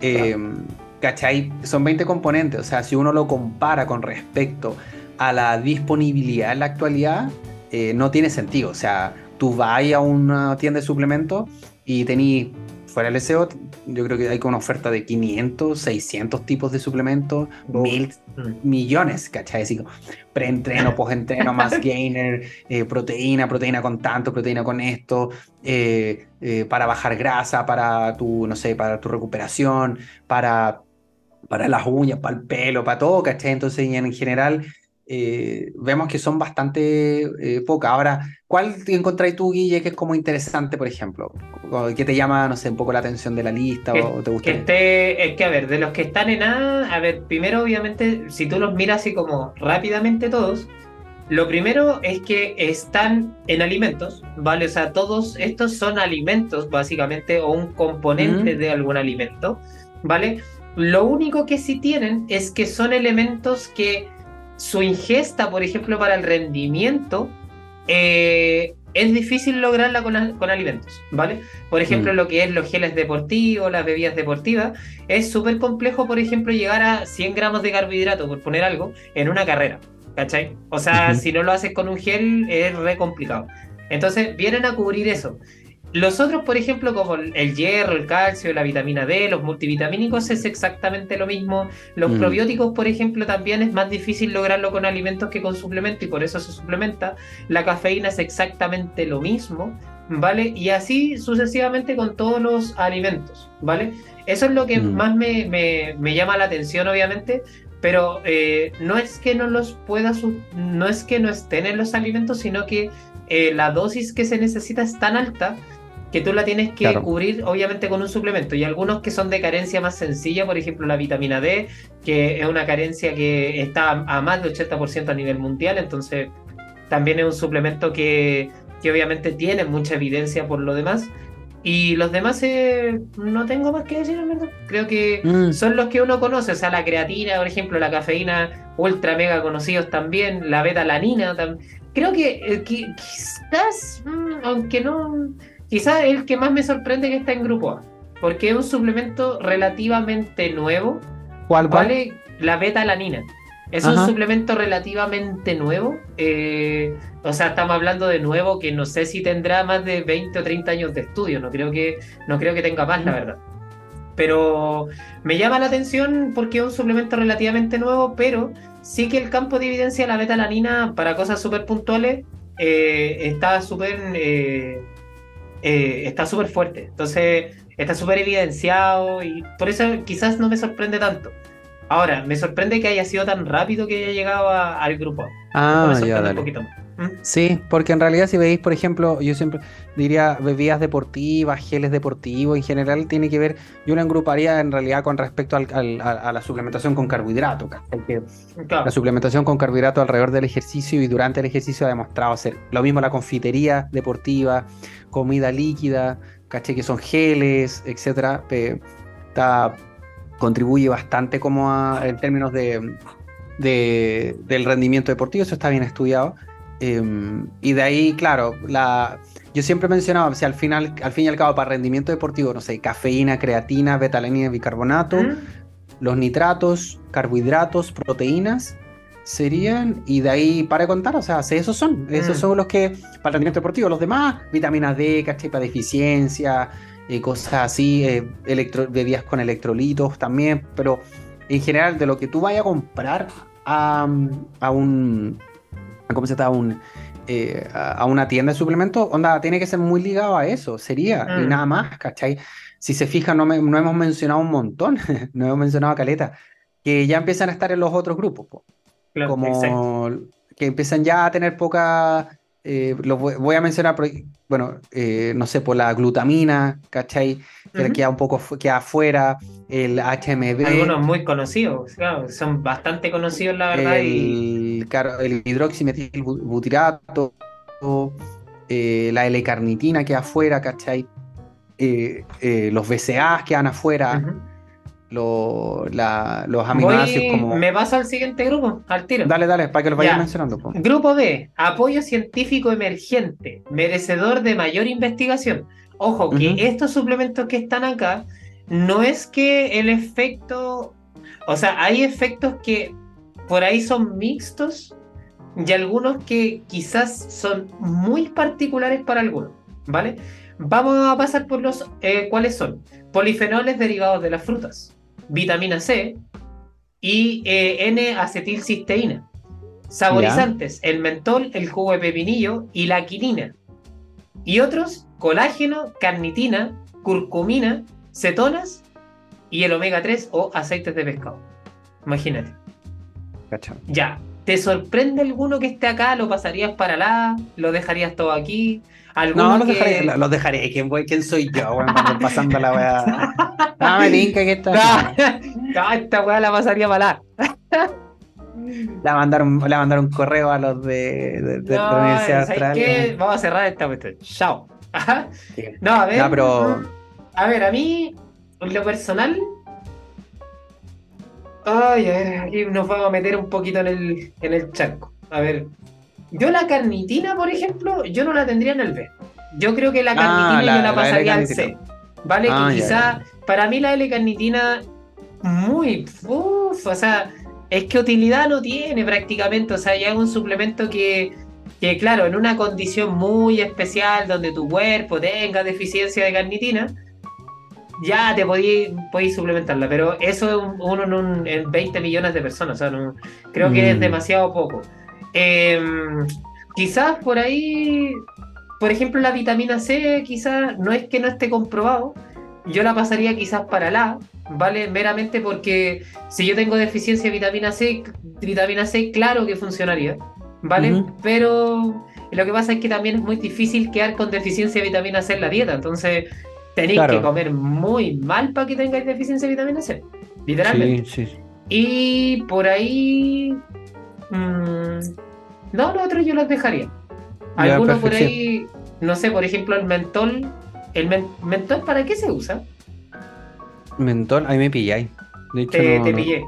Eh, ¿Cachai? Son 20 componentes, o sea, si uno lo compara con respecto a la disponibilidad en la actualidad, eh, no tiene sentido. O sea, tú vas a una tienda de suplementos y tenés fuera el SEO, yo creo que hay una oferta de 500, 600 tipos de suplementos, mil mm. millones, ¿cachai? Así, preentreno, postentreno, más gainer, eh, proteína, proteína con tanto, proteína con esto, eh, eh, para bajar grasa, para tu, no sé, para tu recuperación, para, para las uñas, para el pelo, para todo, ¿cachai? Entonces, en general, vemos que son bastante pocas. Ahora, ¿cuál encontráis tú, Guille, que es como interesante, por ejemplo? ¿Qué te llama, no sé, un poco la atención de la lista? o te gusta? Que es que, a ver, de los que están en A, a ver, primero, obviamente, si tú los miras así como rápidamente todos, Lo primero es que están en alimentos, ¿vale? O sea, todos estos son alimentos, básicamente, o un componente de algún alimento, ¿vale? Lo único que sí tienen es que son elementos que su ingesta, por ejemplo, para el rendimiento, eh, es difícil lograrla con, alimentos, ¿vale? Por ejemplo, mm. lo que es los geles deportivos, las bebidas deportivas, es súper complejo, por ejemplo, llegar a 100 gramos de carbohidrato, por poner algo, en una carrera, ¿cachai? O sea, si no lo haces con un gel, es re complicado. Entonces, vienen a cubrir eso. Los otros, por ejemplo, como el hierro, el calcio, la vitamina D, los multivitamínicos, es exactamente lo mismo. Los mm. probióticos, por ejemplo, también es más difícil lograrlo con alimentos que con suplementos y por eso se suplementa. La cafeína es exactamente lo mismo, ¿vale? Y así sucesivamente con todos los alimentos, ¿vale? Eso es lo que mm. más me, llama la atención, obviamente, pero eh, no es que no los pueda, no es que no estén en los alimentos, sino que eh, la dosis que se necesita es tan alta que tú la tienes que cubrir obviamente con un suplemento y algunos que son de carencia más sencilla, por ejemplo la vitamina D, que es una carencia que está a más del 80% a nivel mundial, entonces también es un suplemento que, que obviamente tiene mucha evidencia por lo demás. Y los demás eh, no tengo más que decir, en verdad. Creo que mm. son los que uno conoce, o sea, la creatina, por ejemplo, la cafeína ultra mega conocidos también, la beta-alanina. Creo que, eh, quizás, mm, aunque no, Quizás el que más me sorprende que está en grupo A, porque es un suplemento relativamente nuevo. ¿Cuál vale? La beta-alanina. Es un suplemento relativamente nuevo. Eh, o sea, estamos hablando de nuevo que no sé si tendrá más de 20 o 30 años de estudio. No creo que, no creo que tenga más, la verdad. Pero me llama la atención porque es un suplemento relativamente nuevo, pero sí que el campo de evidencia de la beta-alanina para cosas súper puntuales eh, está súper eh, eh, está súper fuerte. Entonces, está súper evidenciado y por eso quizás no me sorprende tanto. Ahora, me sorprende que haya sido tan rápido que haya llegado al grupo. Ah, ya, dale. Un poquito más. ¿Mm? Sí, porque en realidad si veis, por ejemplo, yo siempre diría bebidas deportivas, geles deportivos, en general tiene que ver, yo lo engruparía en realidad con respecto al, a, la suplementación con carbohidratos. La suplementación con carbohidrato alrededor del ejercicio y durante el ejercicio ha demostrado ser lo mismo la confitería deportiva, comida líquida, caché que son geles, etcétera, contribuye bastante como en términos de, del rendimiento deportivo, eso está bien estudiado. Em, y de ahí, claro, la, yo siempre mencionaba, si al final, al fin y al cabo, para rendimiento deportivo, no sé, cafeína, creatina, betalanina, bicarbonato, los nitratos, carbohidratos, proteínas, serían, y de ahí para contar, o sea, esos son, esos mm. son los que, para el rendimiento deportivo, los demás, vitamina D, caché, para deficiencia, eh, cosas así, eh, bebidas con electrolitos también, pero en general, de lo que tú vayas a comprar a, a un, ¿cómo se llama? Un, eh, a una tienda de suplementos, onda, tiene que ser muy ligado a eso, sería, y mm. nada más, ¿cachai? Si se fijan, no, no hemos mencionado un montón, no hemos mencionado a Caleta, que ya empiezan a estar en los otros grupos como que empiezan ya a tener poca, eh, lo voy, a mencionar, bueno, eh, no sé, por la glutamina, ¿cachai? Que queda un poco queda afuera, el HMB. Algunos muy conocidos, claro, son bastante conocidos, la verdad. El, el hidroximetilbutirato, eh, la L-carnitina queda afuera, ¿cachai? los BCAs quedan afuera los aminoácidos como... Me paso al siguiente grupo, al tiro. Dale, dale, para que lo vayas mencionando. Grupo B, apoyo científico emergente, merecedor de mayor investigación. Ojo, que estos suplementos que están acá, no es que el efecto, o sea, hay efectos que por ahí son mixtos y algunos que quizás son muy particulares para algunos, ¿vale? Vamos a pasar por los eh, cuáles son. Polifenoles derivados de las frutas vitamina C y eh, N-acetilcisteína. Saborizantes, el mentol, el jugo de pepinillo y la quinina. Y otros, colágeno, carnitina, curcumina, cetonas y el omega 3 o aceites de pescado. Imagínate. Ya, ¿te sorprende alguno que esté acá? ¿Lo pasarías para la? ¿Lo dejarías todo aquí? No, los, dejaré, los dejaré. ¿Quién, ¿Quién soy yo? Bueno, pasando la weá. Ah, me que está. No, esta weá la pasaría para La mandaron, la mandaron un correo a los de, de, la Universidad de Australia. Vamos a cerrar esta cuestión. Chao. No, a ver. A ver, a mí, en lo personal. Ay, a ver, aquí nos vamos a meter un poquito en el, en el charco. A ver. Yo la carnitina, por ejemplo, yo no la tendría en el B. Yo creo que la ah, carnitina yo la pasaría al C. ¿Vale? que ah, quizá, para mí la L-carnitina, muy. Uf, o sea, es que utilidad no tiene prácticamente. O sea, ya es un suplemento que, que, claro, en una condición muy especial donde tu cuerpo tenga deficiencia de carnitina, ya te podéis suplementarla. Pero eso es uno en, 20 millones de personas. O sea, creo que es mm. demasiado poco. Em, quizás por ahí por ejemplo, la vitamina C quizás no es que no esté comprobado, yo la pasaría quizás para la, ¿vale? Meramente porque si yo tengo deficiencia de vitamina C, vitamina C claro que funcionaría, ¿vale? Pero lo que pasa es que también es muy difícil quedar con deficiencia de vitamina C en la dieta, entonces tenéis que comer muy mal para que tengáis deficiencia de vitamina C, literalmente. Sí, sí. Y por ahí... Mmm, no, los otros yo los dejaría. Algunos por ahí, no sé, por ejemplo, el mentol. ¿El mentol para qué se usa? Mentol, ahí me pilláis. De hecho, te, te pillé.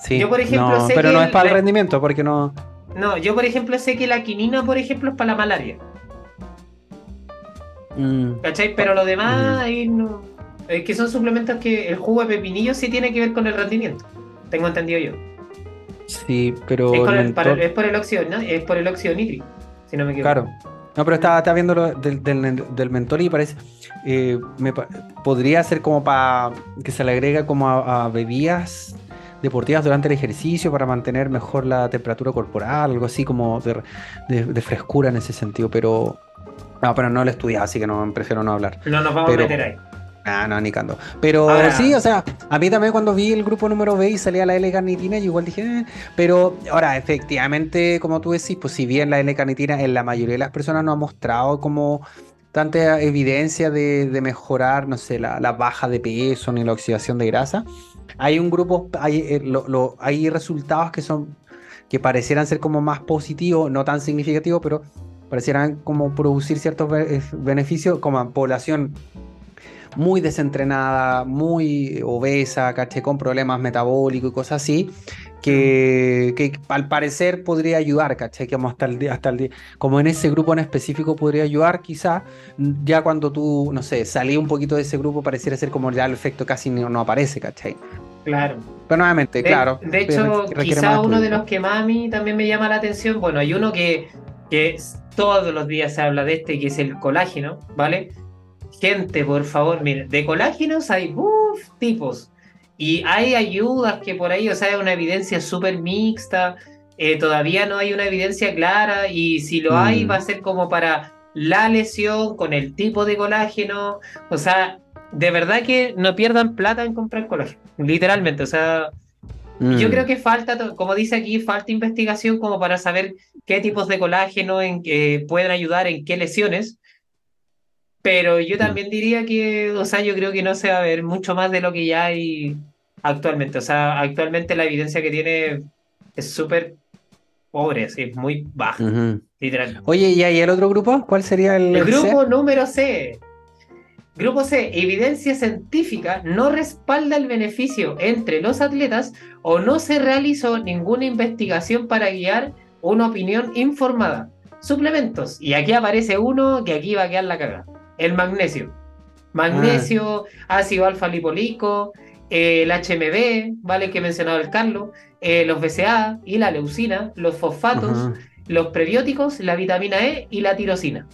Sí, yo, por ejemplo, sé pero no es para el rendimiento, porque no. No, yo, por ejemplo, sé que la quinina, por ejemplo, es para la malaria. Mm. ¿Cachai? Pero lo demás, mm. ahí no. Es que son suplementos que el jugo de pepinillo sí tiene que ver con el rendimiento. Tengo entendido yo. Sí, pero. Es, por el óxido, ¿no? Es por el óxido nítrico si no me equivoco. Claro. No, pero estaba, viendo lo del, del, mentor y parece. Eh, me, podría ser como para que se le agrega como a, bebidas deportivas durante el ejercicio para mantener mejor la temperatura corporal, algo así como de, frescura en ese sentido, pero. No, pero no lo he estudiado, así que no prefiero no hablar. No nos vamos a meter ahí. Ah, no, ni cando. Pero sí, o sea, a mí también cuando vi el grupo número B y salía la L-carnitina, yo igual dije, eh", pero ahora, efectivamente, como tú decís, pues si bien la L-carnitina en la mayoría de las personas no ha mostrado como tanta evidencia de, mejorar, no sé, la, baja de peso ni la oxidación de grasa, hay un grupo, hay, eh, hay resultados que son, que parecieran ser como más positivos, no tan significativos, pero parecieran como producir ciertos beneficios como a población muy desentrenada, muy obesa, caché, con problemas metabólicos y cosas así, que, al parecer podría ayudar, caché, que hasta el, hasta el día, como en ese grupo en específico podría ayudar, quizá, ya cuando tú, no sé, salí un poquito de ese grupo, pareciera ser como ya el efecto casi no, aparece, caché. Claro. Pero nuevamente, claro. De hecho, quizá uno de los que más a mí también me llama la atención, bueno, hay uno que, que todos los días se habla de este, que es el colágeno, ¿vale? Gente, por favor, miren, de colágenos hay uff, tipos. Y hay ayudas que por ahí, o sea, hay una evidencia súper mixta. Eh, todavía no hay una evidencia clara. Y si lo hay, mm. va a ser como para la lesión con el tipo de colágeno. O sea, de verdad que no pierdan plata en comprar colágeno. Literalmente, o sea. Yo mm. creo que falta, como dice aquí, falta investigación como para saber qué tipos de colágeno en, eh, pueden ayudar en qué lesiones. Pero yo también diría que, o sea, yo creo que no se va a ver mucho más de lo que ya hay actualmente. O sea, actualmente la evidencia que tiene es súper pobre, es muy baja, literalmente. Oye, ¿y ahí el otro grupo? ¿Cuál sería el, el grupo número C? Grupo C, evidencia científica no respalda el beneficio entre los atletas o no se realizó ninguna investigación para guiar una opinión informada. Suplementos. Y aquí aparece uno que aquí va a quedar la cagada el magnesio. Magnesio, ah. ácido alfa lipolico, el HMB, ¿vale? Que mencionaba el Carlos, eh, los BCA y la leucina, los fosfatos, los prebióticos, la vitamina E y la tirosina.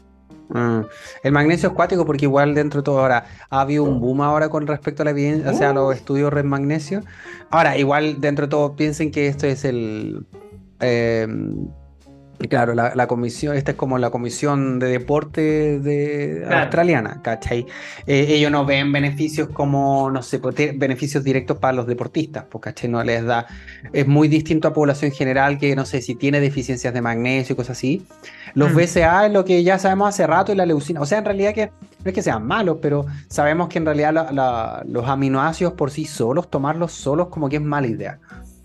Ah. El magnesio es cuático porque igual dentro de todo ahora ha habido un boom ahora con respecto a la evidencia, o sea, los estudios de magnesio. Ahora, igual dentro de todo piensen que esto es el... Eh, Claro, la, comisión, esta es como la comisión de deporte de australiana, ¿cachai? Eh, ellos no ven beneficios como, no sé, pues, beneficios directos para los deportistas, pues, ¿cachai? No les da, es muy distinto a población general que, no sé, si tiene deficiencias de magnesio y cosas así. Los mm. BCA es lo que ya sabemos hace rato y la leucina, o sea, en realidad que no es que sean malos, pero sabemos que en realidad los aminoácidos por sí solos, tomarlos solos como que es mala idea.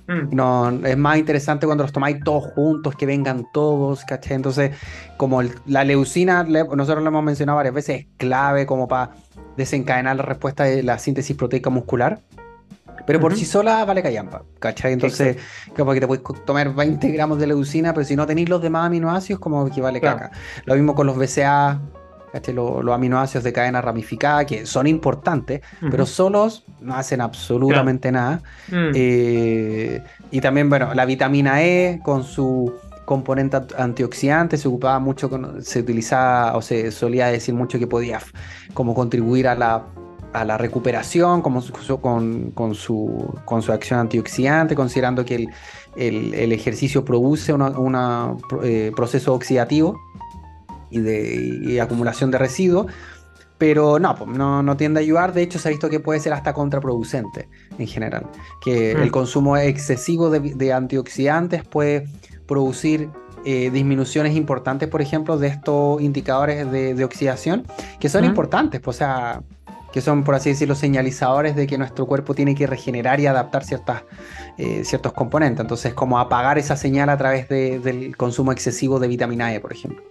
Mm. No, es más interesante cuando los tomáis todos juntos, que vengan todos, ¿cachai? Entonces, como la leucina, nosotros lo hemos mencionado varias veces, es clave como para desencadenar la respuesta de la síntesis proteica muscular. Pero por sí sola vale callampa, ¿cachai? Entonces, como que te puedes tomar 20 gramos de leucina, pero si no tenéis los demás aminoácidos, como que vale caca. Lo mismo con los BCA, los, aminoácidos de cadena ramificada, que son importantes, pero solos no hacen absolutamente nada. Mm. Eh, y también, bueno, la vitamina E con su componente antioxidante se ocupaba mucho, se utilizaba o se solía decir mucho que podía como contribuir a la, a la recuperación como con, con, su, con su acción antioxidante, considerando que el, el, ejercicio produce un eh, proceso oxidativo y de acumulación de residuos. Pero no, no, no, tiende a ayudar. De hecho, se ha visto que puede ser hasta contraproducente en general. Que mm. el consumo excesivo de, antioxidantes puede producir eh, disminuciones importantes, por ejemplo, de estos indicadores de, oxidación, que son importantes. Pues, o sea, que son, por así decirlo, señalizadores de que nuestro cuerpo tiene que regenerar y adaptar ciertas, eh, ciertos componentes. Entonces, como apagar esa señal a través del consumo excesivo de vitamina E, por ejemplo.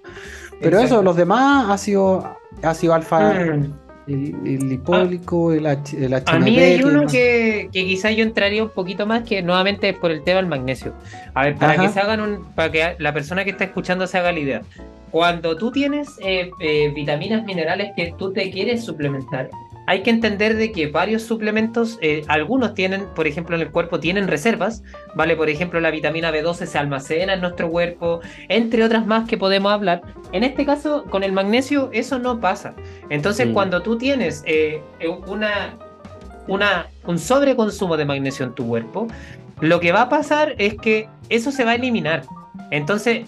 Pero eso, los demás ácido, ácido alfa, mm. el, hipólico, el, H, el A mí hay uno que, que quizás yo entraría un poquito más, que nuevamente es por el tema del magnesio. A ver, para que se hagan un, para que la persona que está escuchando se haga la idea. Cuando tú tienes eh, eh, vitaminas minerales que tú te quieres suplementar, hay que entender de que varios suplementos, eh, algunos tienen, por ejemplo, en el cuerpo tienen reservas, ¿vale? Por ejemplo, la vitamina B12 se almacena en nuestro cuerpo, entre otras más que podemos hablar. En este caso, con el magnesio, eso no pasa. Entonces, mm. cuando tú tienes eh, eh, una, una, un sobreconsumo de magnesio en tu cuerpo, lo que va a pasar es que eso se va a eliminar. Entonces,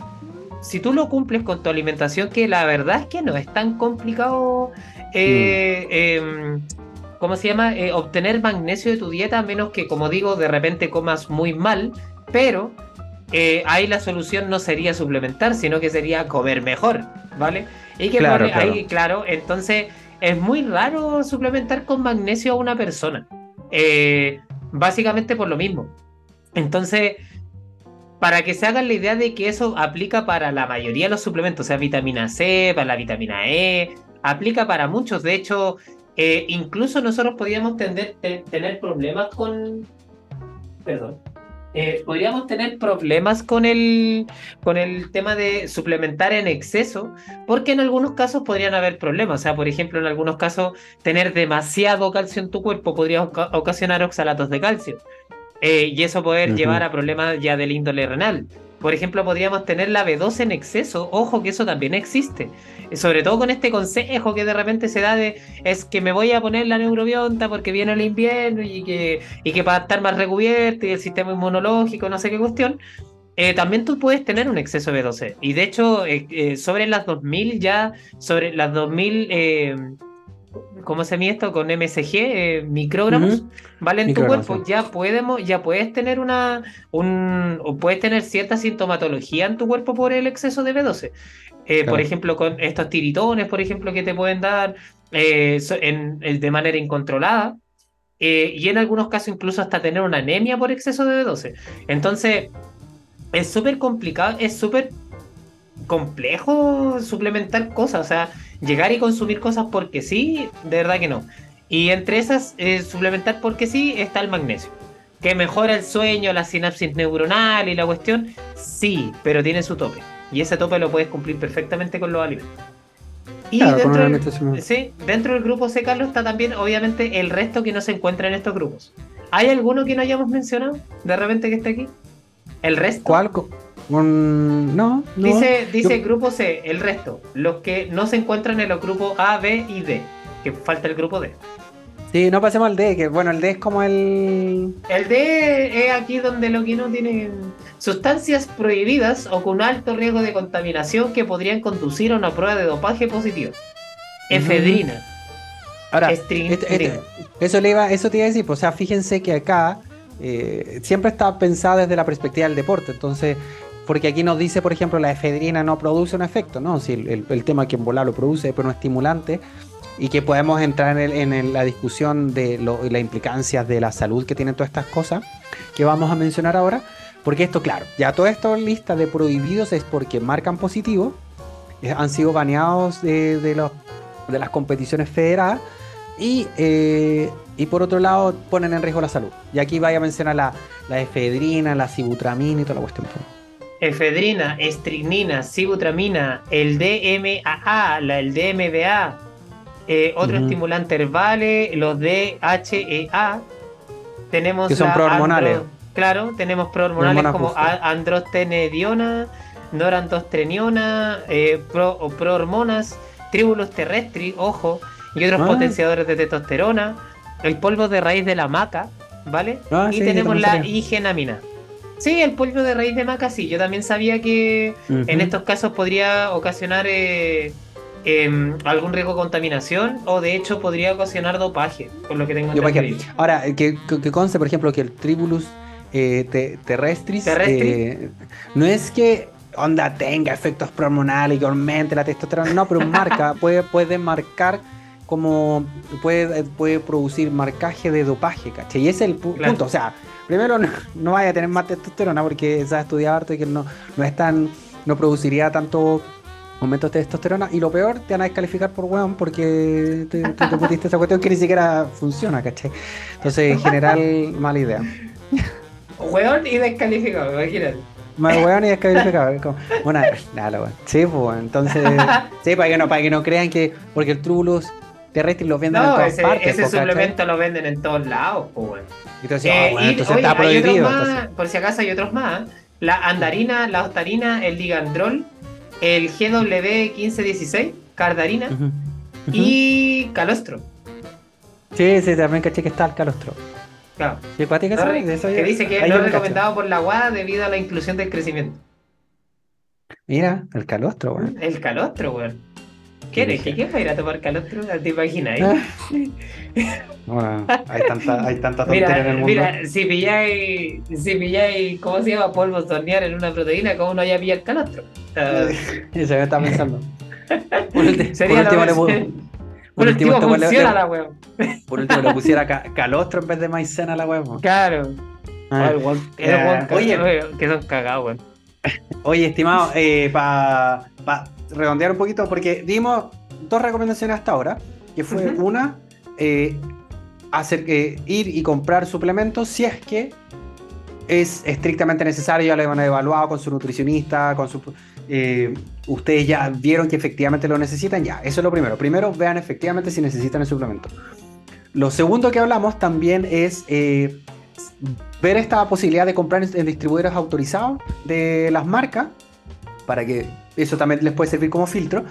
si tú lo cumples con tu alimentación, que la verdad es que no es tan complicado eh, em, ¿cómo se llama? Eh, obtener magnesio de tu dieta, a menos que, como digo, de repente comas muy mal, pero eh, ahí la solución no sería suplementar, sino que sería comer mejor, ¿vale? Y que claro, ahí, claro, entonces es muy raro suplementar con magnesio a una persona, básicamente por lo mismo. Entonces, para que se hagan la idea de que eso aplica para la mayoría de los suplementos, o sea, vitamina C, para la vitamina E, aplica para muchos. De hecho, eh, incluso nosotros podríamos tener problemas con. Perdón. Eh, podríamos tener problemas con el, con el tema de suplementar en exceso, porque en algunos casos podrían haber problemas. O sea, por ejemplo, en algunos casos, tener demasiado calcio en tu cuerpo podría ocasionar oxalatos de calcio. Eh, y eso poder llevar a problemas ya del índole renal. Por ejemplo, podríamos tener la B12 en exceso. Ojo que eso también existe. Sobre todo con este consejo que de repente se da de es que me voy a poner la neurobionta porque viene el invierno y que, y que para estar más recubierto y el sistema inmunológico, no sé qué cuestión. Eh, también tú puedes tener un exceso de B12. Y de hecho, eh, eh, sobre las 2000 ya, sobre las 2000 ¿cómo se mide esto? Con MSG, eh, microgramos, ¿vale? En tu cuerpo ya podemos, ya puedes tener una, un, puedes tener cierta sintomatología en tu cuerpo por el exceso de B12. Eh, por ejemplo, con estos tiritones, por ejemplo, que te pueden dar eh, en, de manera incontrolada. y en algunos casos incluso hasta tener una anemia por exceso de B12. Entonces, es súper complicado, es súper complejo suplementar cosas. O sea, llegar y consumir cosas porque sí, de verdad que no. Y entre esas, eh, suplementar porque sí, está el magnesio. Que mejora el sueño, la sinapsis neuronal y la cuestión, sí, pero tiene su tope. Y ese tope lo puedes cumplir perfectamente con los alimentos. Y dentro, del, sí, dentro del grupo C, Carlos, está también, obviamente, el resto que no se encuentra en estos grupos. ¿Hay alguno que no hayamos mencionado de repente que esté aquí? ¿El resto? ¿Cuál? No, Dice, dice grupo C, el resto. Los que no se encuentran en los grupos A, B y D. Que falta el grupo D. Sí, no pasemos al D, que bueno, el D es como el. El D es aquí donde lo que no tienen sustancias prohibidas o con alto riesgo de contaminación que podrían conducir a una prueba de dopaje positiva. Efedrina. Ahora, este, este, eso, le iba, eso te iba a decir, pues, o sea, fíjense que acá eh, siempre está pensada desde la perspectiva del deporte, entonces porque aquí nos dice, por ejemplo, la efedrina no produce un efecto, ¿no? Si el, tema que en volar lo produce, pero no estimulante. y que podemos entrar en, la discusión de las implicancias de la salud que tienen todas estas cosas que vamos a mencionar ahora. Porque esto, claro, ya toda esta lista de prohibidos es porque marcan positivo, eh, han sido baneados de las competiciones federadas y, eh, y por otro lado ponen en riesgo la salud. Y aquí vaya a mencionar la, la efedrina, la sibutramina y toda la cuestión. Efedrina, estricnina, sibutramina, el DMAA, la, el DMBA, eh, otro estimulante herbales, los DHEA. Tenemos que son prohormonales. claro, tenemos prohormonales como androstenediona, norandostreniona, eh, pro, prohormonas, tríbulos terrestri, ojo, y otros ah. potenciadores de testosterona, el polvo de raíz de la maca, ¿vale? Ah, y tenemos la higenamina. Sí, el polvo de raíz de maca, sí. Yo también sabía que en estos casos podría ocasionar eh, em, algún riesgo de contaminación o de hecho podría ocasionar dopaje, por lo que tengo entendido. Ahora, que, que, conste, por ejemplo, que el tribulus eh, terrestris eh, no es que onda tenga efectos hormonales y aumente la testosterona, no, pero marca, puede, puede marcar como puede, puede producir marcaje de dopaje, ¿cachai? Y ese es el punto, o sea, primero no, vaya a tener más testosterona porque se ha estudiado harto y que no, no es tan, no produciría tanto aumentos de testosterona y lo peor te van a descalificar por weón porque te, te, pusiste esa cuestión que ni siquiera funciona, ¿cachai? Entonces, en general, mala idea. Weón y descalificado, imagínate. Más weón y descalificado. Bueno, nada, weón. Sí, pues, entonces. Sí, para que no, para que no crean que. Porque el Trubulus terrestre los venden en todas ese, partes. Ese suplemento lo venden en todos lados, pues, Entonces, eh, oh, entonces está prohibido. por si acaso hay otros más. La andarina, la ostarina, el ligandrol, el GW1516, cardarina y calostro. Sí, sí, también caché que está el calostro. Claro. ¿Sí, que dice que es no recomendado por la UA debido a la inclusión del crecimiento. Mira, el calostro, weón. El calostro, weón. ¿Qué eres? ¿Qué quieres ir a tomar calostro? ¿Te imaginas? Eh? Bueno, hay tanta, hay tanta tontería en el mundo. Mira, si pilláis, si pilláis, ¿cómo se llama? Polvo tornear en una proteína, ¿cómo no haya pillado el calostro? Y se me está pensando. Por, Sería por último, le, por, último, este funciona la weón. Por último, le pusiera calostro en vez de maicena a la weón. Claro. Ah, eh, oye, que son cagados, weón. Oye, estimado, eh, para redondear un poquito, porque dimos dos recomendaciones hasta ahora, que fue una, eh, hacer que ir y comprar suplementos si es que es estrictamente necesario, ya lo han evaluado con su nutricionista, con su... Eh, ustedes ya vieron que efectivamente lo necesitan, ya, eso es lo primero. Primero vean efectivamente si necesitan el suplemento. Lo segundo que hablamos también es eh, ver esta posibilidad de comprar en distribuidores autorizados de las marcas, para que eso también les puede servir como filtro.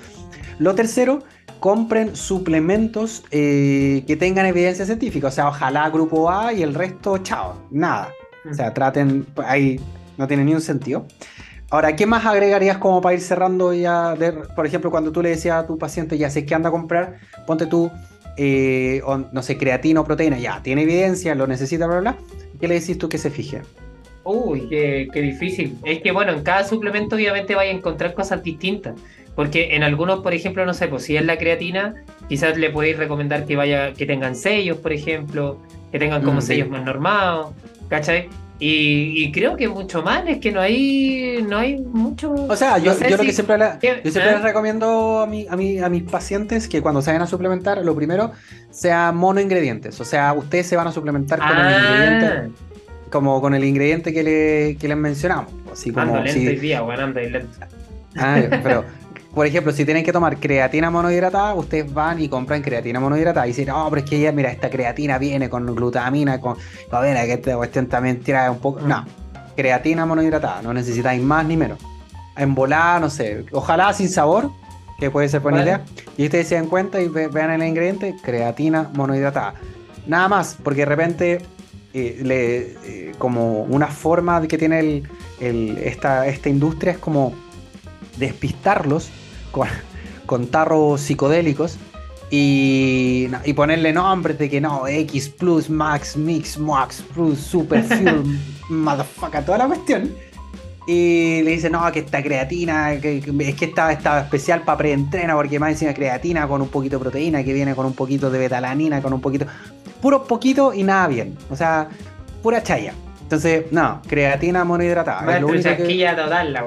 Lo tercero, compren suplementos eh, que tengan evidencia científica. O sea, ojalá grupo A y el resto, chao, nada. O sea, traten, ahí no tiene ni un sentido. Ahora, ¿qué más agregarías como para ir cerrando ya? por ejemplo, cuando tú le decías a tu paciente, ya sé que anda a comprar, ponte tú, eh, no sé, creatina o proteína, ya, tiene evidencia, lo necesita, bla, bla, bla. ¿Qué le decís tú que se fije? Uy, qué, difícil. Es que bueno, en cada suplemento obviamente vaya a encontrar cosas distintas. Porque en algunos, por ejemplo, no sé, pues si es la creatina, quizás le podéis recomendar que vaya, que tengan sellos, por ejemplo, que tengan como mm, sellos más normados, ¿cachai? Y, creo que mucho más, es que no hay, no hay mucho. O sea, yo, yo lo que siempre, yo siempre les ¿Ah? recomiendo a, mi, a, mi, a mis pacientes que cuando se vayan a suplementar, lo primero sea monoingredientes. O sea, ustedes se van a suplementar con el ah. ingrediente como con el ingrediente que, le, que les mencionamos. Así como, ando lento si... día, bueno, ando lento. Ah, pero, por ejemplo, si tienen que tomar creatina monohidratada, ustedes van y compran creatina monohidratada y dicen, no, pero es que ya, mira, esta creatina viene con glutamina, con ver, que esta cuestión también tira un poco. No, creatina monohidratada, no necesitáis más ni menos. En volada, no sé, ojalá sin sabor, que puede ser buena idea. Y ustedes se dan cuenta y vean el ingrediente, creatina monohidratada. Nada más, porque de repente eh, le, eh, como una forma que tiene el, esta, esta, industria es como despistarlos con, con tarros psicodélicos y, y, ponerle nombres de que no, X Plus, Max, Mix, Max Plus, Super Fuel, motherfucker, toda la cuestión. Y le dice, no, que esta creatina, que, es que esta especial para preentrena, porque más encima creatina con un poquito de proteína, que viene con un poquito de betalanina, con un poquito. Puro poquito y nada bien. O sea, pura chaya. Entonces, no, creatina monohidratada. es lo único que... total, la.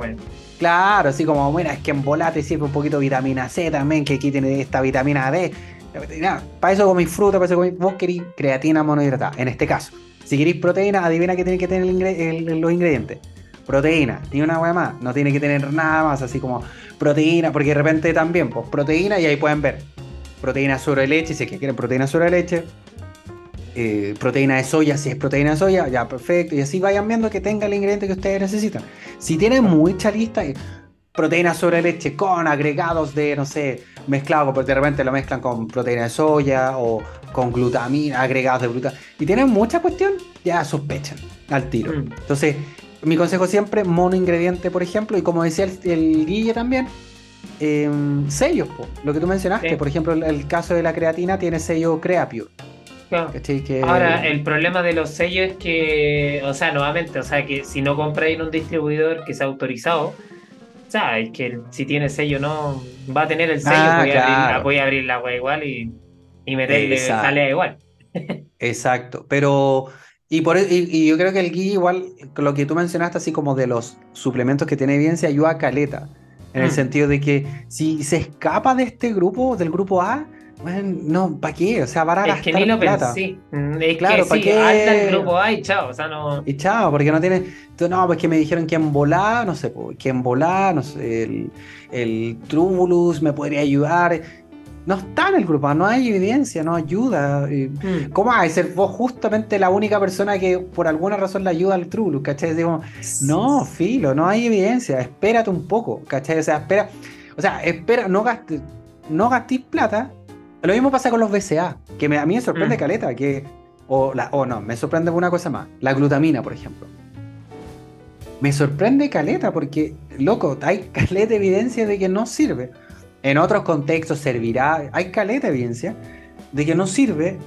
Claro, así como, bueno, es que en volate sirve un poquito de vitamina C también, que aquí tiene esta vitamina D. para eso comí fruta, para eso comí. Vos querís creatina monohidratada, en este caso. Si queréis proteína, adivina qué tiene que tener los ingredientes proteína, ni una hueá más, no tiene que tener nada más, así como proteína, porque de repente también, pues proteína, y ahí pueden ver proteína sobre leche, si es que quieren proteína sobre leche, eh, proteína de soya, si es proteína de soya, ya perfecto, y así vayan viendo que tenga el ingrediente que ustedes necesitan. Si tienen mucha lista, eh, proteína sobre leche con agregados de, no sé, mezclado, porque de repente lo mezclan con proteína de soya o con glutamina, agregados de glutamina, y tienen mucha cuestión, ya sospechan al tiro. Mm. Entonces, mi consejo siempre, mono ingrediente, por ejemplo, y como decía el, Guille también, em, sellos, lo que tú mencionaste, por ejemplo, el, caso de la creatina tiene sello Creapure. Ahora, el problema de los sellos es que, o sea, nuevamente, o sea, que si no compráis en un distribuidor que sea autorizado, o sea, es que si tiene sello no va a tener el sello, ah, voy, a abrir, voy, a abrir, la web igual y, y meterle, sale igual. Exacto, pero y, por, e, y, yo creo que el guía, igual, lo que tú mencionaste, así como de los suplementos que tiene evidencia, ayuda a caleta. En el mm. sentido de que si se escapa de este grupo, del grupo A, bueno, no, ¿para qué? O sea, para es que ni lo plata. pensé. Mm, es claro, ¿para qué? Alta el grupo A y chao, o sea, no... Y chao, porque no tiene... No, pues que me dijeron que en volá, no sé, que en volá, no sé, el, el Trubulus me podría ayudar no está en el grupo, no hay evidencia, no ayuda. Mm. ¿Cómo hay ser vos justamente la única persona que por alguna razón le ayuda al Trulus? ¿Cachai? Digo, no, filo, no hay evidencia, espérate un poco, ¿cachai? O sea, espera, o sea, espera, no gastes, no gastes plata. Lo mismo pasa con los BCA, que a mí me sorprende mm. caleta, que, o, la, o no, me sorprende una cosa más, la glutamina, por ejemplo. Me sorprende caleta porque, loco, hay caleta de evidencia de que no sirve en otros contextos servirá, hay caleta de evidencia de que no sirve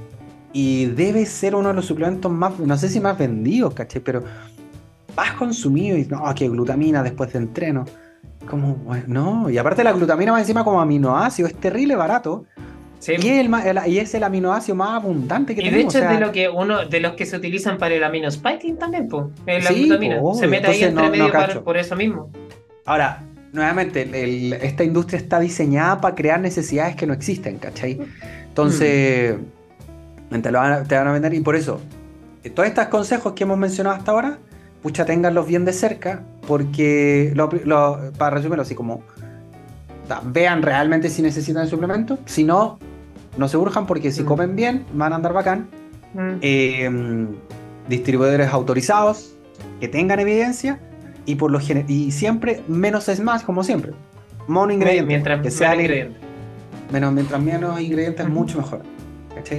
y debe ser uno de los suplementos más, no sé si más vendidos, ¿caché? Pero más consumido y no, que glutamina después de entreno. Como, no, y aparte la glutamina va encima como aminoácido, es terrible barato. Sí. Y, es el, y, es el, aminoácido más abundante que y tenemos. Y de hecho es de, lo que uno, de los que se utilizan para el amino spiking también, pues. La glutamina. se mete ahí entre medio por eso mismo. Ahora, nuevamente, esta industria está diseñada para crear necesidades que no existen, ¿cachai? Entonces, mm. te, lo van a, vender y por eso, todos estos consejos que hemos mencionado hasta ahora, pucha, ténganlos bien de cerca, porque, para resumirlo así como, vean realmente si necesitan el suplemento, si no, no se urjan porque si mm. comen bien, van a andar bacán. Mm. Em, distribuidores autorizados, que tengan evidencia y por lo y siempre menos es más, como siempre. Mono ingrediente. Mientras que sea ingrediente. Menos, mientras menos ingredientes, mucho mejor.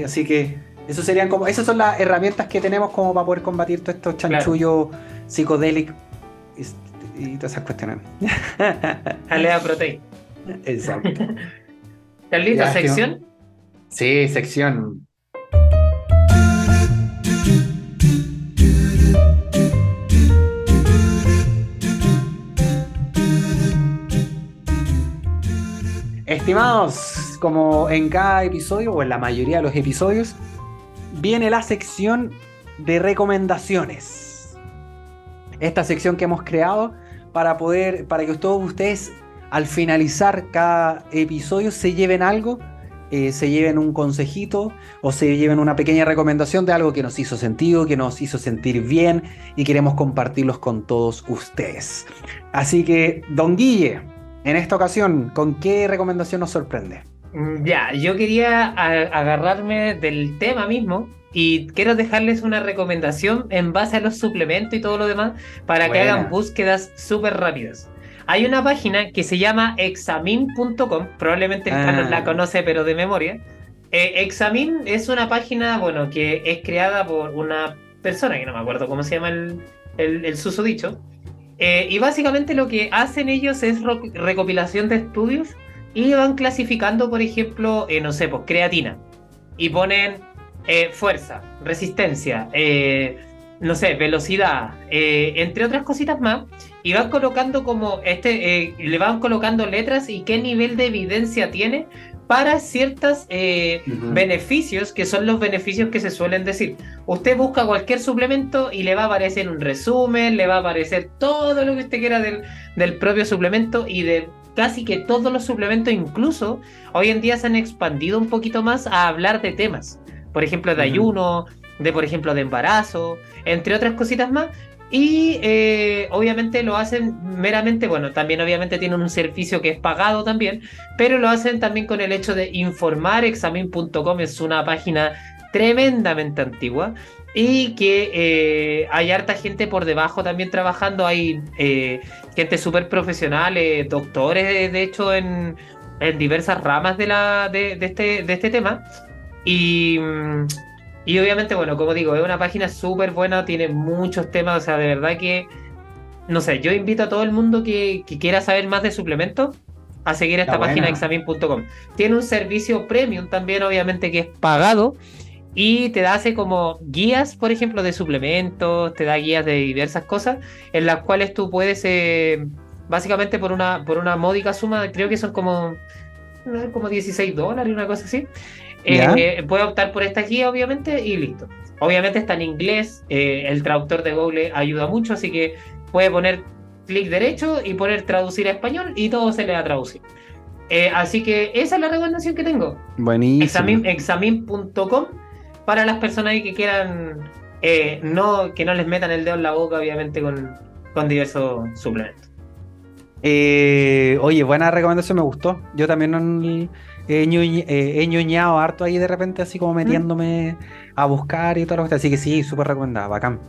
Así que eso serían como, esas son las herramientas que tenemos como para poder combatir todos estos chanchullos psicodélicos y, todas esas cuestiones. Alea proteína. Exacto. ¿Estás listo? ¿Sección? Sí, sección. Estimados, como en cada episodio, o en la mayoría de los episodios, viene la sección de recomendaciones. Esta sección que hemos creado para poder, para que todos ustedes al finalizar cada episodio se lleven algo, eh, se lleven un consejito o se lleven una pequeña recomendación de algo que nos hizo sentido, que nos hizo sentir bien y queremos compartirlos con todos ustedes. Así que, don Guille, en esta ocasión, ¿con qué recomendación nos sorprende? Mm, ya, yo quería agarrarme del tema mismo y quiero dejarles una recomendación en base a los suplementos y todo lo demás para que hagan búsquedas súper rápidas. Hay una página que se llama examin.com, probablemente el ah. la conoce pero de memoria. Eh, Examin es una página, bueno, que es creada por una persona, que no me acuerdo cómo se llama el, el, el susodicho, eh, y básicamente lo que hacen ellos es recopilación de estudios y van clasificando, por ejemplo, eh, no sé, pues creatina. Y ponen eh, fuerza, resistencia, no sé, velocidad, entre otras cositas más, y van colocando como este, le van colocando letras y qué nivel de evidencia tiene para ciertos eh, beneficios, que son los beneficios que se suelen decir. Usted busca cualquier suplemento y le va a aparecer un resumen, le va a aparecer todo lo que usted quiera del, del propio suplemento y de casi que todos los suplementos, incluso hoy en día se han expandido un poquito más a hablar de temas. Por ejemplo, de ayuno, de por ejemplo de embarazo, entre otras cositas más. Y eh, obviamente lo hacen meramente, bueno, también obviamente tienen un servicio que es pagado también, pero lo hacen también con el hecho de informar. Examen.com es una página tremendamente antigua y que eh, hay harta gente por debajo también trabajando. Hay eh, gente súper profesional, doctores de hecho en, en, diversas ramas de, la, de, este, de este tema. Y mm, y obviamente, bueno, como digo, es una página súper buena, tiene muchos temas, o sea, de verdad que, no sé, yo invito a todo el mundo que, quiera saber más de suplementos a seguir esta página examin.com. Tiene un servicio premium también, obviamente, que es pagado y te da hace como guías, por ejemplo, de suplementos, te da guías de diversas cosas en las cuales tú puedes, eh, básicamente por una, por una módica suma, creo que son como, como 16 dólares, una cosa así. Eh, puede optar por esta guía, obviamente, y listo. Obviamente está en inglés, eh, el traductor de Google ayuda mucho, así que puede poner clic derecho y poner traducir a español y todo se le va a traducir. Eh, así que esa es la recomendación que tengo. Buenísimo. Examin.com para las personas que quieran no, que no les metan el dedo en la boca, obviamente, con, con diversos suplementos. oye, buena recomendación, me gustó. Yo también no he, ñoñado harto ahí de repente, así como metiéndome a buscar y todo lo que Así que sí, súper recomendada, bacán.